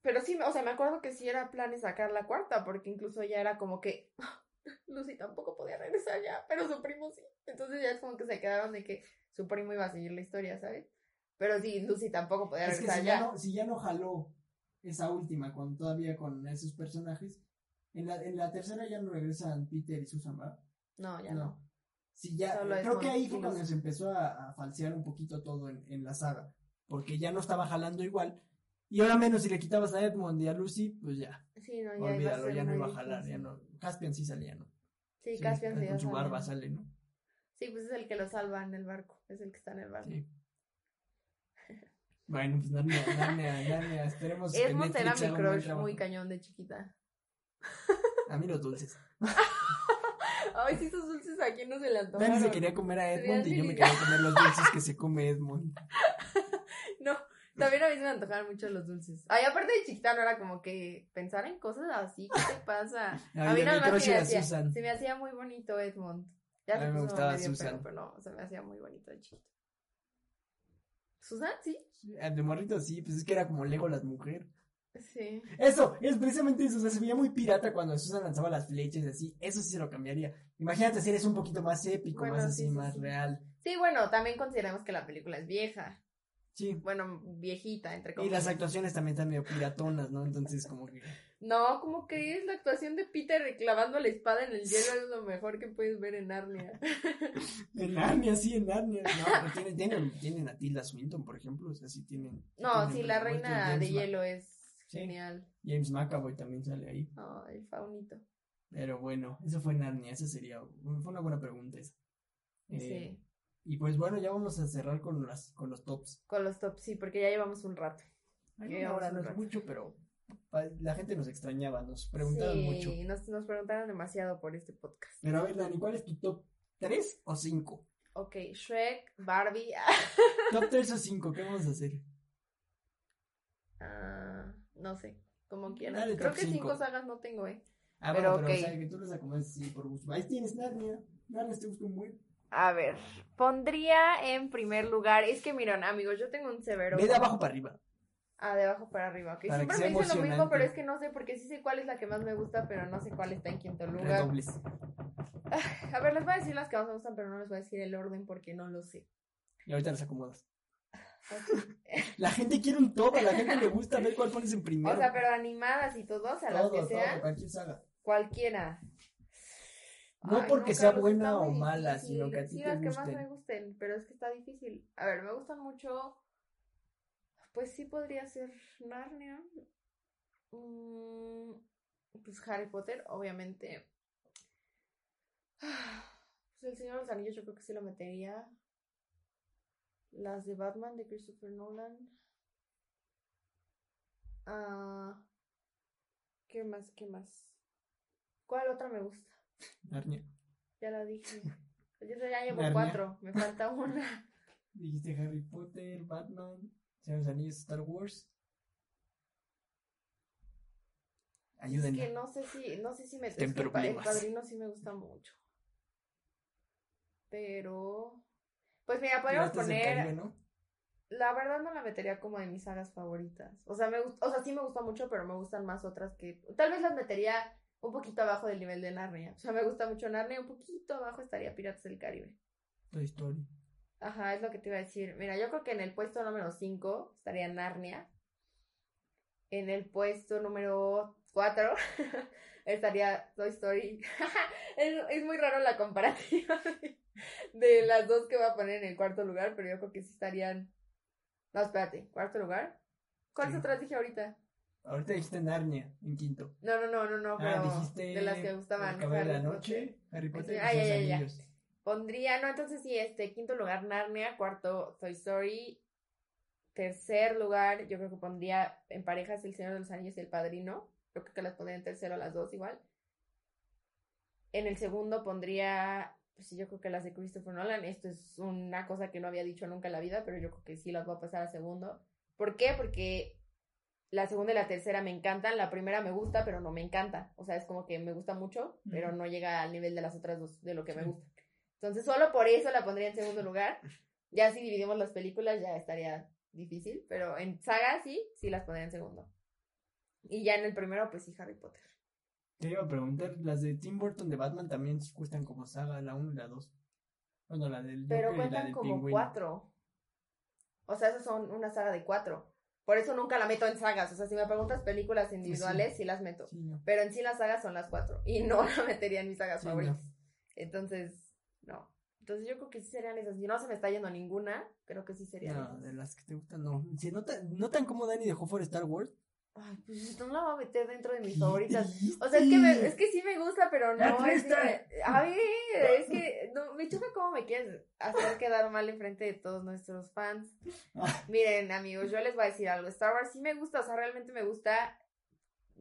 pero sí, o sea, me acuerdo que sí era plan de sacar la cuarta, porque incluso ya era como que Lucy tampoco podía regresar ya, pero su primo sí. Entonces ya es como que se quedaron de que su primo iba a seguir la historia, ¿sabes? Pero sí, Lucy tampoco podía regresar si ya. no, si ya no jaló esa última, con todavía con esos personajes, en la, en la tercera ya no regresan Peter y Susan, ¿verdad? No, ya no. Sí, ya, Solo creo que ahí fue cuando se empezó a, a falsear un poquito todo en, en la saga, porque ya no estaba jalando igual, y ahora menos si le quitabas a Edmund y a Lucy, pues ya, Sí, no, ya iba a olvídalo, ya no iba a jalar, ya no, Caspian sí salía, ¿no? Sí, Sí, Caspian sí con su barba sale, ¿no? Sí, pues es el que lo salva en el barco, es el que está en el barco. Sí. Bueno, pues Narnia, Narnia, Narnia, esperemos que Edmund era mi crush muy cañón de chiquita. A mí los dulces. Ay, sí, esos dulces a quién no se le Dani antojaron. se quería comer a Edmund y yo me quería comer los dulces que se come Edmund. No, también a mí se me antojaban mucho los dulces. Ay, aparte de chiquita no era como que pensar en cosas así, ¿qué te pasa? Ay, a mí nada más se me, hacía, se me hacía muy bonito Edmund. Ya A mí me gustaba Susan. pero no, se me hacía muy bonito de chiquito. ¿Susan? Sí. De morrito sí, pues es que era como Lego las mujeres. Sí. Eso, es precisamente eso, o sea, se veía muy pirata cuando Susan lanzaba las flechas y así, eso sí se lo cambiaría. Imagínate si eres un poquito más épico, Bueno, más sí, así, sí, más sí. real. Sí, bueno, también consideramos que la película es vieja. Sí. Bueno, viejita, entre Y comillas. las actuaciones también están medio piratonas, ¿no? Entonces como que... No, como que es la actuación de Peter clavando la espada en el hielo es lo mejor que puedes ver en Narnia. En Narnia, sí, en Narnia. No, tienen, tienen, tienen a Tilda Swinton, por ejemplo, o sea, sí tienen... No, tienen sí, la reina de Ma- hielo es Sí. genial. James McAvoy también sale ahí. Ay, faunito. Pero bueno, eso fue Narnia, esa sería, fue una buena pregunta esa. Eh, Sí. Y pues bueno, ya vamos a cerrar con las, con los tops. Con los tops, sí, porque ya llevamos un rato. Ay, Ya llevamos no un rato. mucho, pero la gente nos extrañaba, nos preguntaban sí, mucho. Nos, nos preguntaron demasiado por este podcast. Pero a ver, Dani, ¿cuál es tu top 3 o 5? Ok, Shrek, Barbie. Top 3 o 5, ¿qué vamos a hacer? ah, no sé, como quieras. Dale, Creo que cinco cinco. sagas no tengo, ¿eh? Ah, Pero bueno, pero ok. o sea, que tú les acomodes así por gusto. Ahí tienes Narnia. Narnia te gusta un buen. A ver, pondría en primer lugar. Es que miren, amigos, yo tengo un severo. Ve de abajo para arriba. Ah, de abajo para arriba, ok. Para Siempre me dicen lo mismo, pero es que no sé, porque sí sé cuál es la que más me gusta, pero no sé cuál está en quinto lugar. Redobles. A ver, les voy a decir las que más me gustan, pero no les voy a decir el orden porque no lo sé. Y ahorita las acomodas. La gente quiere un top, a la gente le gusta ver cuál pones en primero. O sea, pero animadas y todo, o sea, las que todo, sean, cualquier saga. cualquiera. No Ay, porque sea Carlos, buena o mala, difícil. sino que a ti Sí, te las que más me gusten, pero es que está difícil. A ver, me gustan mucho. Pues sí podría ser Narnia. Mm, pues Harry Potter, obviamente. Pues El Señor de los Anillos, yo creo que sí lo metería. Las de Batman de Christopher Nolan. Ah, ¿Qué más? ¿Qué más? ¿Cuál otra me gusta? Narnia. Ya la dije. Yo ya llevo Narnia. cuatro, me falta una. Dijiste Harry Potter, Batman, Señor de los Anillos, Star Wars. Es Ayúdenme. que no sé si, no sé si me Está en es que el pa- el problemas. padrino sí me gusta mucho. Pero pues mira, podríamos poner la verdad no la metería como de mis sagas favoritas. O sea, me gust- o sea, sí me gusta mucho, pero me gustan más otras que tal vez las metería un poquito abajo del nivel de Narnia. O sea, me gusta mucho Narnia, un poquito abajo estaría Piratas del Caribe. Toy Story. Ajá, es lo que te iba a decir. Mira, yo creo que en el puesto número 5 estaría Narnia. En el puesto número 4 estaría Toy Story. es, es muy raro la comparativa de, de las dos que voy a poner en el cuarto lugar, pero yo creo que sí estarían. No, espérate, ¿cuarto lugar? ¿Cuáles Sí. otras dije ahorita? Ahorita dijiste Narnia, en quinto. No, no, no, no, no, ah, pero dijiste. de las que gustaban. Caballero de la Harry Noche. Harry Potter y Ah, ya, Pondría, no, entonces sí, este, quinto lugar Narnia, cuarto Toy Story, tercer lugar yo creo que pondría en parejas El Señor de los Anillos y El Padrino, yo creo que las pondría en tercero a las dos igual. En el segundo pondría, pues sí, yo creo que las de Christopher Nolan, esto es una cosa que no había dicho nunca en la vida, pero yo creo que sí las voy a pasar a segundo. ¿Por qué? Porque la segunda y la tercera me encantan, la primera me gusta, pero no me encanta, o sea, es como que me gusta mucho, pero no llega al nivel de las otras dos, de lo que me gusta. Entonces, solo por eso la pondría en segundo lugar. Ya si dividimos las películas, ya estaría difícil, pero en saga sí, sí las pondría en segundo. Y ya en el primero, pues sí, Harry Potter. Te iba a preguntar, las de Tim Burton de Batman también cuestan como saga, la 1 y la 2. Bueno, la del Pero Joker y la cuentan del como Pingüino. cuatro. O sea, esas son una saga de cuatro. Por eso nunca la meto en sagas. O sea, si me preguntas películas individuales, sí, las meto. Sí, no. Pero en sí las sagas son las cuatro. Y no la metería en mis sagas favoritas. Entonces, no. Entonces yo creo que sí serían esas. Si no se me está yendo ninguna, creo que sí serían No, esas. de las que te gustan, no. Si notan, ¿Notan cómo Dani dejó fuera Star Wars? Ay, pues no la voy a meter dentro de mis ¿Qué favoritas. O sea, es que, me- es que sí me gusta, pero no es que- A ver, es que no, me choca cómo me quieres hacer quedar mal enfrente de todos nuestros fans. Ah. Miren, amigos, yo les voy a decir algo. Star Wars sí me gusta, o sea, realmente me gusta.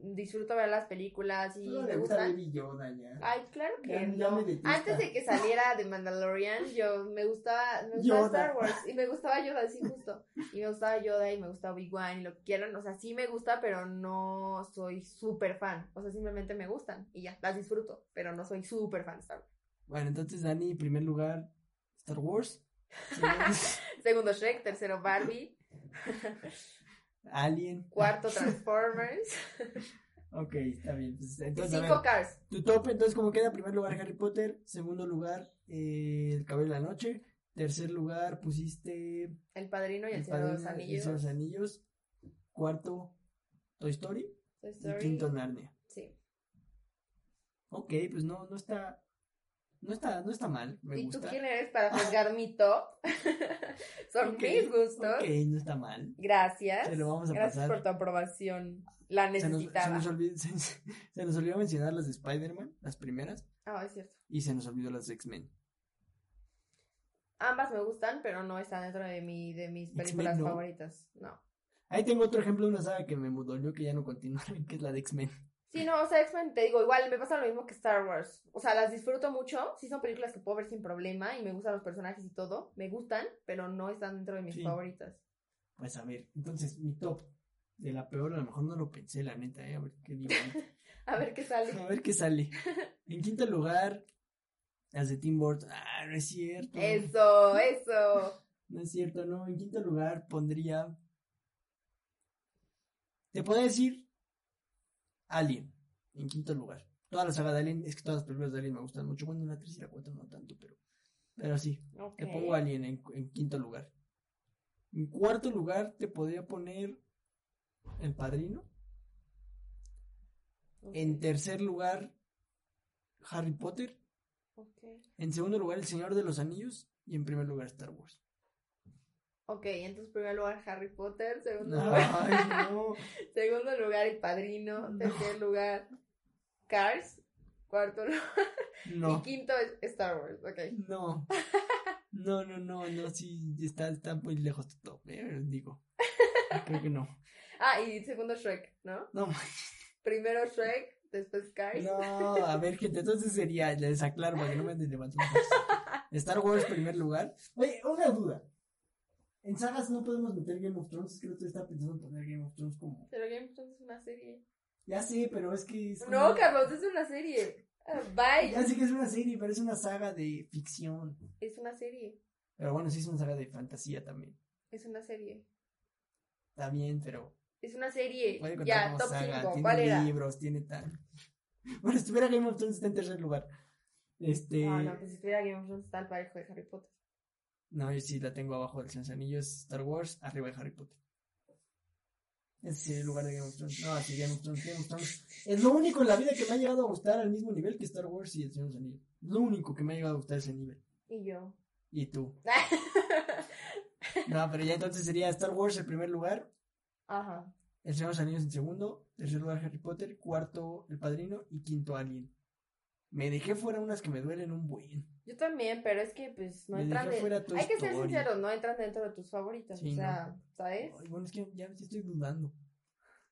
Disfruto ver las películas y Solo me gusta gustan. Baby Yoda ya. Ay, claro que Ya- no. Antes de que saliera de Mandalorian, yo me gustaba, me gustaba Yoda. Star Wars y me gustaba Yoda, sí, justo. Y me gustaba Yoda y me gustaba Obi-Wan y lo que quieran. O sea, sí me gusta, pero no soy súper fan. O sea, simplemente me gustan y ya, las disfruto, pero no soy súper fan de Star Wars. Bueno, entonces Dani, en primer lugar, Star Wars. Segundo Shrek, tercero Barbie, Alien. cuarto Transformers Ok, está bien. Pues, y entonces, a cinco ver, Cars. tu top, entonces, ¿cómo queda? Primer lugar, Harry Potter. Segundo lugar, eh, El Cabello de la Noche. Tercer lugar, pusiste El Padrino y el, El Señor de los y el Anillos. De los Anillos. Cuarto, Toy Story. Toy Y quinto, Narnia. Sí. Ok, pues no, no está. No está, no está mal. Me ¿Y gusta. tú quién eres para juzgar mi top? Son mis gustos. Ok, no está mal. Gracias. Se lo vamos a Gracias pasar. por tu aprobación. La Se nos, se, necesitaba. nos olvidó, se, se nos olvidó mencionar las de Spider-Man, las primeras, Ah, es cierto. y se nos olvidó las de X-Men. Ambas me gustan, pero no están dentro de mi de mis películas ¿no? favoritas. No. Ahí tengo otro ejemplo de una saga que me dolió que ya no continúa, que es la de X-Men. Sí, no, o sea, X-Men, te digo, igual me pasa lo mismo que Star Wars. O sea, las disfruto mucho. Sí son películas que puedo ver sin problema y me gustan los personajes y todo. Me gustan, pero no están dentro de mis Sí. favoritas. Pues a ver, entonces mi top de la peor, a lo mejor no lo pensé, la neta, eh, a ver qué digo. A ver qué sale. A ver qué sale. En quinto lugar, las de Tim Burton. Ah, no es cierto. Eso, eso. No es cierto, no. En quinto lugar pondría. Te podría decir Alien. En quinto lugar. Toda la saga de Alien, es que todas las películas de Alien me gustan mucho. Bueno, la 3 y la 4 no tanto, pero. Pero sí, te pongo Alien en, en quinto lugar. En cuarto lugar te podría poner El Padrino. En tercer lugar, Harry Potter. ok. En segundo lugar, El Señor de los Anillos. Y en primer lugar, Star Wars. Ok, entonces primer lugar Harry Potter, segundo lugar, Ay, no. segundo lugar El Padrino, No. tercer lugar Cars, cuarto lugar No. y quinto es Star Wars, ok. No. No, no, no, no, sí, está, está muy lejos de todo, eh, digo. Creo que no. Ah, y segundo Shrek, ¿no? No, Primero Shrek, después Cars. no, a ver, gente, entonces sería, les aclaro para que no me levantando. Star Wars primer lugar. Oye, una duda. En sagas no podemos meter Game of Thrones, creo que estaba pensando en poner Game of Thrones como... Pero Game of Thrones es una serie. Ya sé, pero es que es No, como- Carlos, es una serie. Ah, Bye. Ya sé que es una serie, pero es una saga de ficción. Es una serie. Pero bueno, sí es una saga de fantasía también. Es una serie. Está bien, pero Es una serie. Puede contar Ya, top saga, 5. tiene ¿Cuál era? libros, tiene tal. Bueno, si estuviera Game of Thrones está en tercer lugar. Este. Ah, no, pues si estuviera Game of Thrones está el parejo de Harry Potter. No, yo sí la tengo abajo del los Anillos, Star Wars, arriba de Harry Potter. Ese sí, el lugar de Game of Thrones. No, así Game of Thrones, Game of Thrones. Es lo único en la vida que me ha llegado a gustar al mismo nivel que Star Wars y el Señor de los Anillos. Lo único que me ha llegado a gustar ese nivel. Y yo. Y tú. No, pero ya entonces sería Star Wars en primer lugar, Ajá. El Señor de los Anillos en segundo, tercer lugar Harry Potter, cuarto El Padrino y quinto Alien. Me dejé fuera unas que me duelen un buen. Yo también, pero es que pues no Me entran dejé de... fuera Toy Hay que ser sinceros, no entran dentro de tus favoritas. Sí, o sea, ¿sabes? Ay, bueno, es que ya, estoy dudando.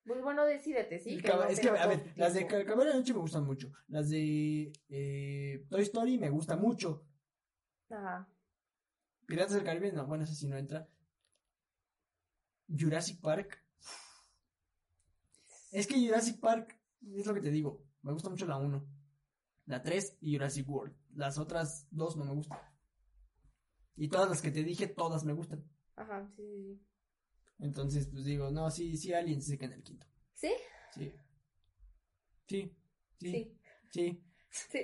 Pues bueno, decídete, ¿sí? Que no es que, a ver, tiempo. las de Ca- Caballero de la Noche me gustan mucho. Las de eh, Toy Story me gusta mucho. Ajá. Piratas del Caribe, no, bueno, eso sí no entra. Jurassic Park. Es que Jurassic Park, es lo que te digo, me gusta mucho la 1, la 3 y Jurassic World. Las otras dos no me gustan. Y todas las que te dije, todas me gustan. Ajá, sí, sí, sí. Entonces, pues digo, no, sí, sí, Alien se queda en el quinto. ¿Sí? Sí. Sí. Sí. Sí. Sí. Sí.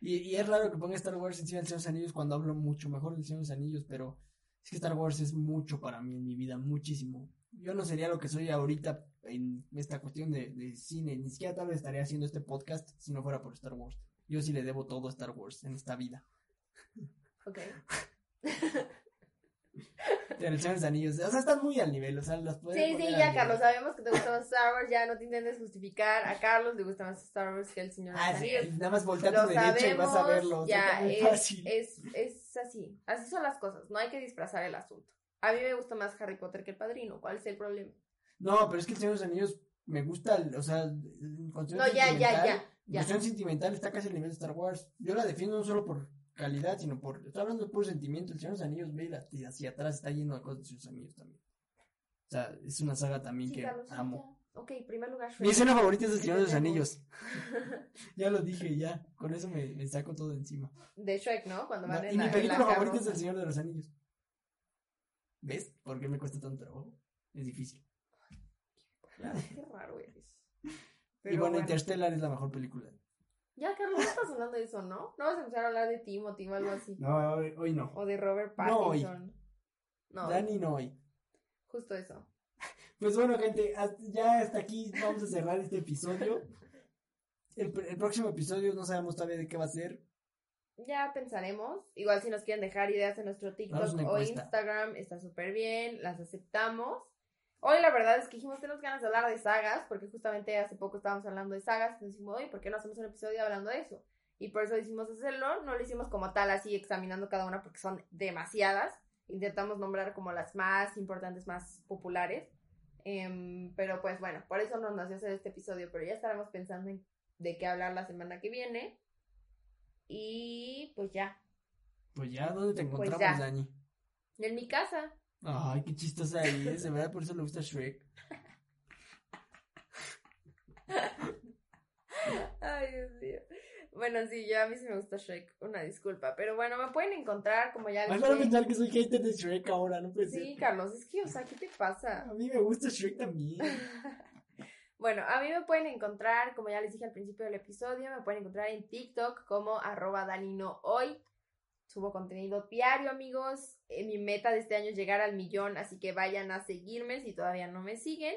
Y, y es raro que ponga Star Wars encima del Señor de los Anillos cuando hablo mucho mejor del Señor de los Anillos, pero es que Star Wars es mucho para mí en mi vida, muchísimo. Yo no sería lo que soy ahorita en esta cuestión de, de cine, ni siquiera tal vez estaría haciendo este podcast si no fuera por Star Wars. Yo sí le debo todo a Star Wars en esta vida. Ok. Pero el Señor de los Anillos, o sea, están muy al nivel, o sea, las puedes Sí, sí, ya. Carlos, sabemos que te gusta más Star Wars, ya no te intentes justificar. A Carlos le gusta más Star Wars que el Señor de los Ah, sí, nada más voltea a tu derecha y vas a verlo. ya, es, fácil. es, es así. Así son las cosas, no hay que disfrazar el asunto. A mí me gusta más Harry Potter que el padrino, ¿cuál es el problema? No, pero es que el Señor de los Anillos me gusta, o sea, No, ya, ya, ya, ya. cuestión sentimental está casi al nivel de Star Wars. Yo la defiendo no solo por calidad, sino por, estoy hablando de puro sentimiento. El Señor de los Anillos, ve y hacia atrás está lleno de cosas de sus amigos también. O sea, es una saga también Sí, que Carlos, amo. ya. Ok, primer lugar Shrek. Mi escena favorita es el Señor de los. Anillos. ya lo dije, ya. Con eso me, me saco todo encima. De Shrek, ¿no? Cuando van No, en y la, mi película la favorita es. El Señor de los Anillos. ¿Ves? ¿Por qué me cuesta tanto trabajo? Es difícil. Qué raro y bueno, bueno. Interstellar es la mejor película. Ya, Carlos, no estás hablando de eso, ¿no? No vas a empezar a hablar de Timothy o algo así. No, hoy, hoy no. O de Robert No, hoy. Pattinson. No, Dani no hoy. justo eso. Pues bueno, gente, hasta- ya hasta aquí vamos a cerrar este episodio. El, el próximo episodio no sabemos todavía de qué va a ser. Ya pensaremos. Igual si nos quieren dejar ideas en nuestro TikTok o. Instagram, está súper bien, las aceptamos. Hoy la verdad es que dijimos tenemos ganas de hablar de sagas, porque justamente hace poco estábamos hablando de sagas, entonces dijimos, oye, ¿por qué no hacemos un episodio hablando de eso? Y por eso decidimos hacerlo, no lo hicimos como tal, así examinando cada una, porque son demasiadas. Intentamos nombrar como las más importantes, más populares. Em, pero pues bueno, por eso nos nació hacer este episodio, pero ya estaremos pensando en de qué hablar la semana que viene. Y pues ya, Pues ya, ¿dónde te Pues encontramos. Dani? en mi casa. Ay, qué chistosa eres, de verdad, por eso le gusta Shrek. Ay, Dios mío. Bueno, sí, ya a mí sí me gusta Shrek, una disculpa. Pero bueno, me pueden encontrar, como ya Ay, les van a pensar que soy hater de Shrek ahora, no puede Sí. Carlos, es que, o sea, ¿qué te pasa? A mí me gusta Shrek también. Bueno, a mí me pueden encontrar, como ya les dije al principio del episodio, me pueden encontrar en TikTok como arroba danino hoy. Subo contenido diario, amigos. Eh, mi meta de este año es llegar al millón, así que vayan a seguirme si todavía no me siguen.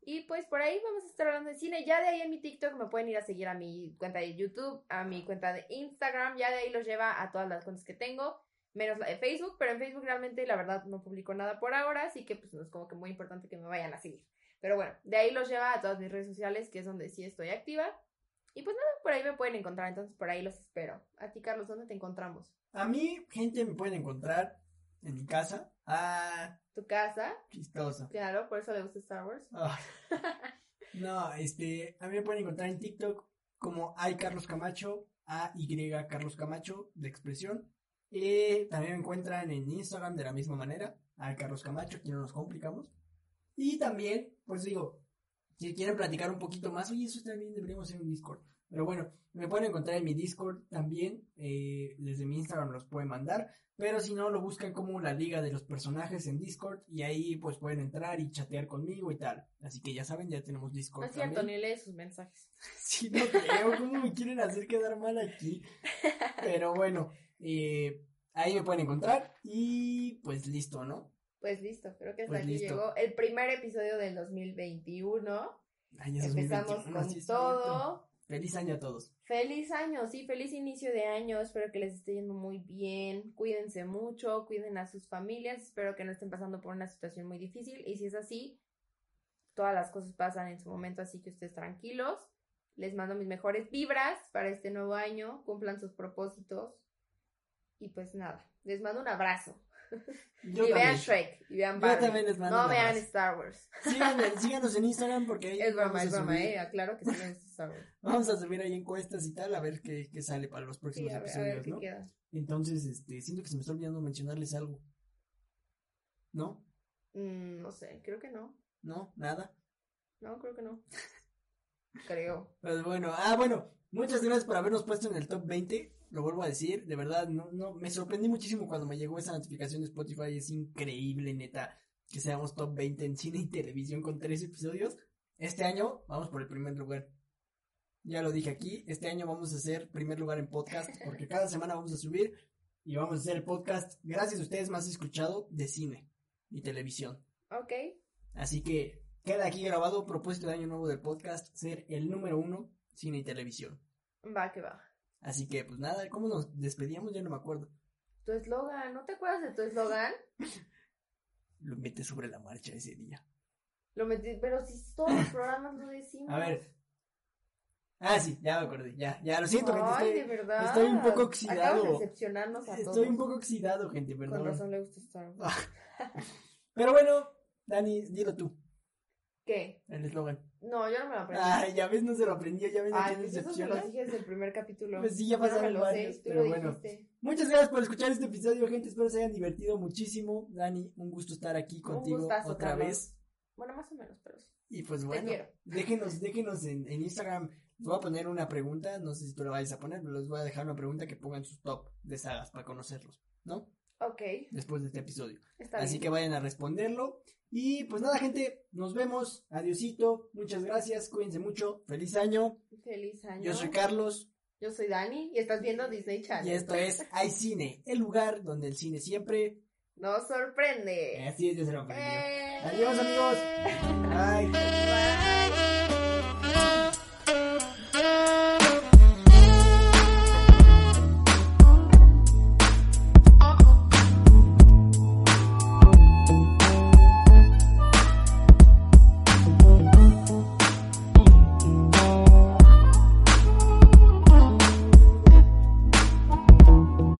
Y pues por ahí vamos a estar hablando de cine. Ya de ahí en mi TikTok me pueden ir a seguir a mi cuenta de YouTube, a mi cuenta de Instagram. Ya de ahí los lleva a todas las cuentas que tengo, menos la de Facebook. Pero en Facebook realmente la verdad no publico nada por ahora, así que pues no es como que muy importante que me vayan a seguir. Pero bueno, de ahí los lleva a todas mis redes sociales, que es donde sí estoy activa. Y pues nada, por ahí me pueden encontrar, entonces por ahí los espero. A ti, Carlos, ¿dónde te encontramos? A mí, gente, me pueden encontrar en mi casa. Ah, ¿Tu casa? chistoso. Claro, por eso le gusta Star Wars. Ay. No, este, a mí me pueden encontrar en TikTok como hay Carlos Camacho, A Y Carlos Camacho de expresión. Y también me encuentran en Instagram de la misma manera, hay Carlos Camacho, aquí no nos complicamos. Y también, pues digo, si quieren platicar un poquito más, oye, eso también deberíamos hacer un Discord. Pero bueno, me pueden encontrar en mi Discord también, eh, desde mi Instagram los pueden mandar. Pero si no, lo buscan como la liga de los personajes en Discord y ahí pues pueden entrar y chatear conmigo y tal. Así que ya saben, ya tenemos No Discord. es cierto, ni lee sus mensajes. Sí, no creo, ¿cómo me quieren hacer quedar mal aquí? Pero bueno, eh, ahí me pueden encontrar y pues listo, ¿no? Pues listo, creo que hasta Pues aquí listo. llegó el primer episodio del 2021. Ay, Empezamos 2021, con todo. Feliz año a todos. Feliz año, sí, feliz inicio de año. Espero que les esté yendo muy bien. Cuídense mucho, cuiden a sus familias. Espero que no estén pasando por una situación muy difícil. Y si es así, todas las cosas pasan en su momento, así que ustedes tranquilos. Les mando mis mejores vibras para este nuevo año. Cumplan sus propósitos. Y pues nada, les mando un abrazo. Yo y vean. Shrek, y vean Yo Barbie. también les mando No vean. Star Wars. Síganos, síganos en Instagram porque ahí Es broma, es broma, eh. Aclaro que sí ven Star Wars. Vamos a subir ahí encuestas y tal, a ver qué, qué sale para los Sí, próximos a ver, a episodios, ver qué ¿no? queda. Entonces, este, siento que se me está olvidando mencionarles algo. ¿No? Mm, no sé, creo que no. ¿No? ¿Nada? No, creo que no. Creo. Pues bueno, ah, bueno, muchas gracias por habernos puesto en el top 20. Lo vuelvo a decir, de verdad, no, no, me sorprendí muchísimo cuando me llegó esa notificación de Spotify. Es increíble, neta, que seamos top 20 en cine y televisión con tres episodios. Este año vamos por el primer lugar. Ya lo dije aquí, este año vamos a hacer primer lugar en podcast porque cada semana vamos a subir y vamos a hacer el podcast, gracias a ustedes, más escuchado de cine y televisión. Ok. Así que queda aquí grabado propósito de año nuevo del podcast, ser el número uno, cine y televisión. Va que va. Así que, pues nada, ¿cómo nos despedíamos? Ya no me acuerdo. Tu eslogan, ¿no te acuerdas de tu eslogan? Lo metes sobre la marcha ese día. Lo metí, pero si todos los programas lo decimos. A ver. Ah, sí, ya me acordé, ya, ya, lo siento, gente, Ay, estoy, de verdad. estoy un poco Acabas oxidado. de decepcionarnos a todos. estoy un poco oxidado, gente, Con perdón. razón le gusta estar. Pero bueno, Dani, dilo tú, ¿Qué? el eslogan. No, yo no me lo aprendí. Ay, ya ves, no se lo aprendió, ya ves, Ay, pues eso me decepción. lo dije desde el primer capítulo. Pues sí, ya no pasaron sé, varios, pero bueno. dijiste. Muchas gracias por escuchar este episodio, gente. Espero se hayan divertido muchísimo. Dani, un gusto estar aquí Un contigo gustazo, otra Carlos. vez. Bueno, más o menos, pero sí. Y pues bueno, déjenos, déjenos en, en Instagram. Les voy a poner una pregunta. No sé si tú la vayas a poner, pero les voy a dejar una pregunta que pongan sus top de sagas para conocerlos, ¿no? Ok, Después de este episodio. está Así bien. que vayan a responderlo. Y pues nada, gente, nos vemos. Adiosito. Muchas gracias. Cuídense mucho. Feliz año. Feliz año. Yo soy Carlos. Yo soy Dani y estás viendo Disney Channel. Y esto es Hay Cine, el lugar donde el cine siempre. Nos sorprende. Así es, ya se lo aprendió. Eh. Adiós, amigos. Bye. Bye.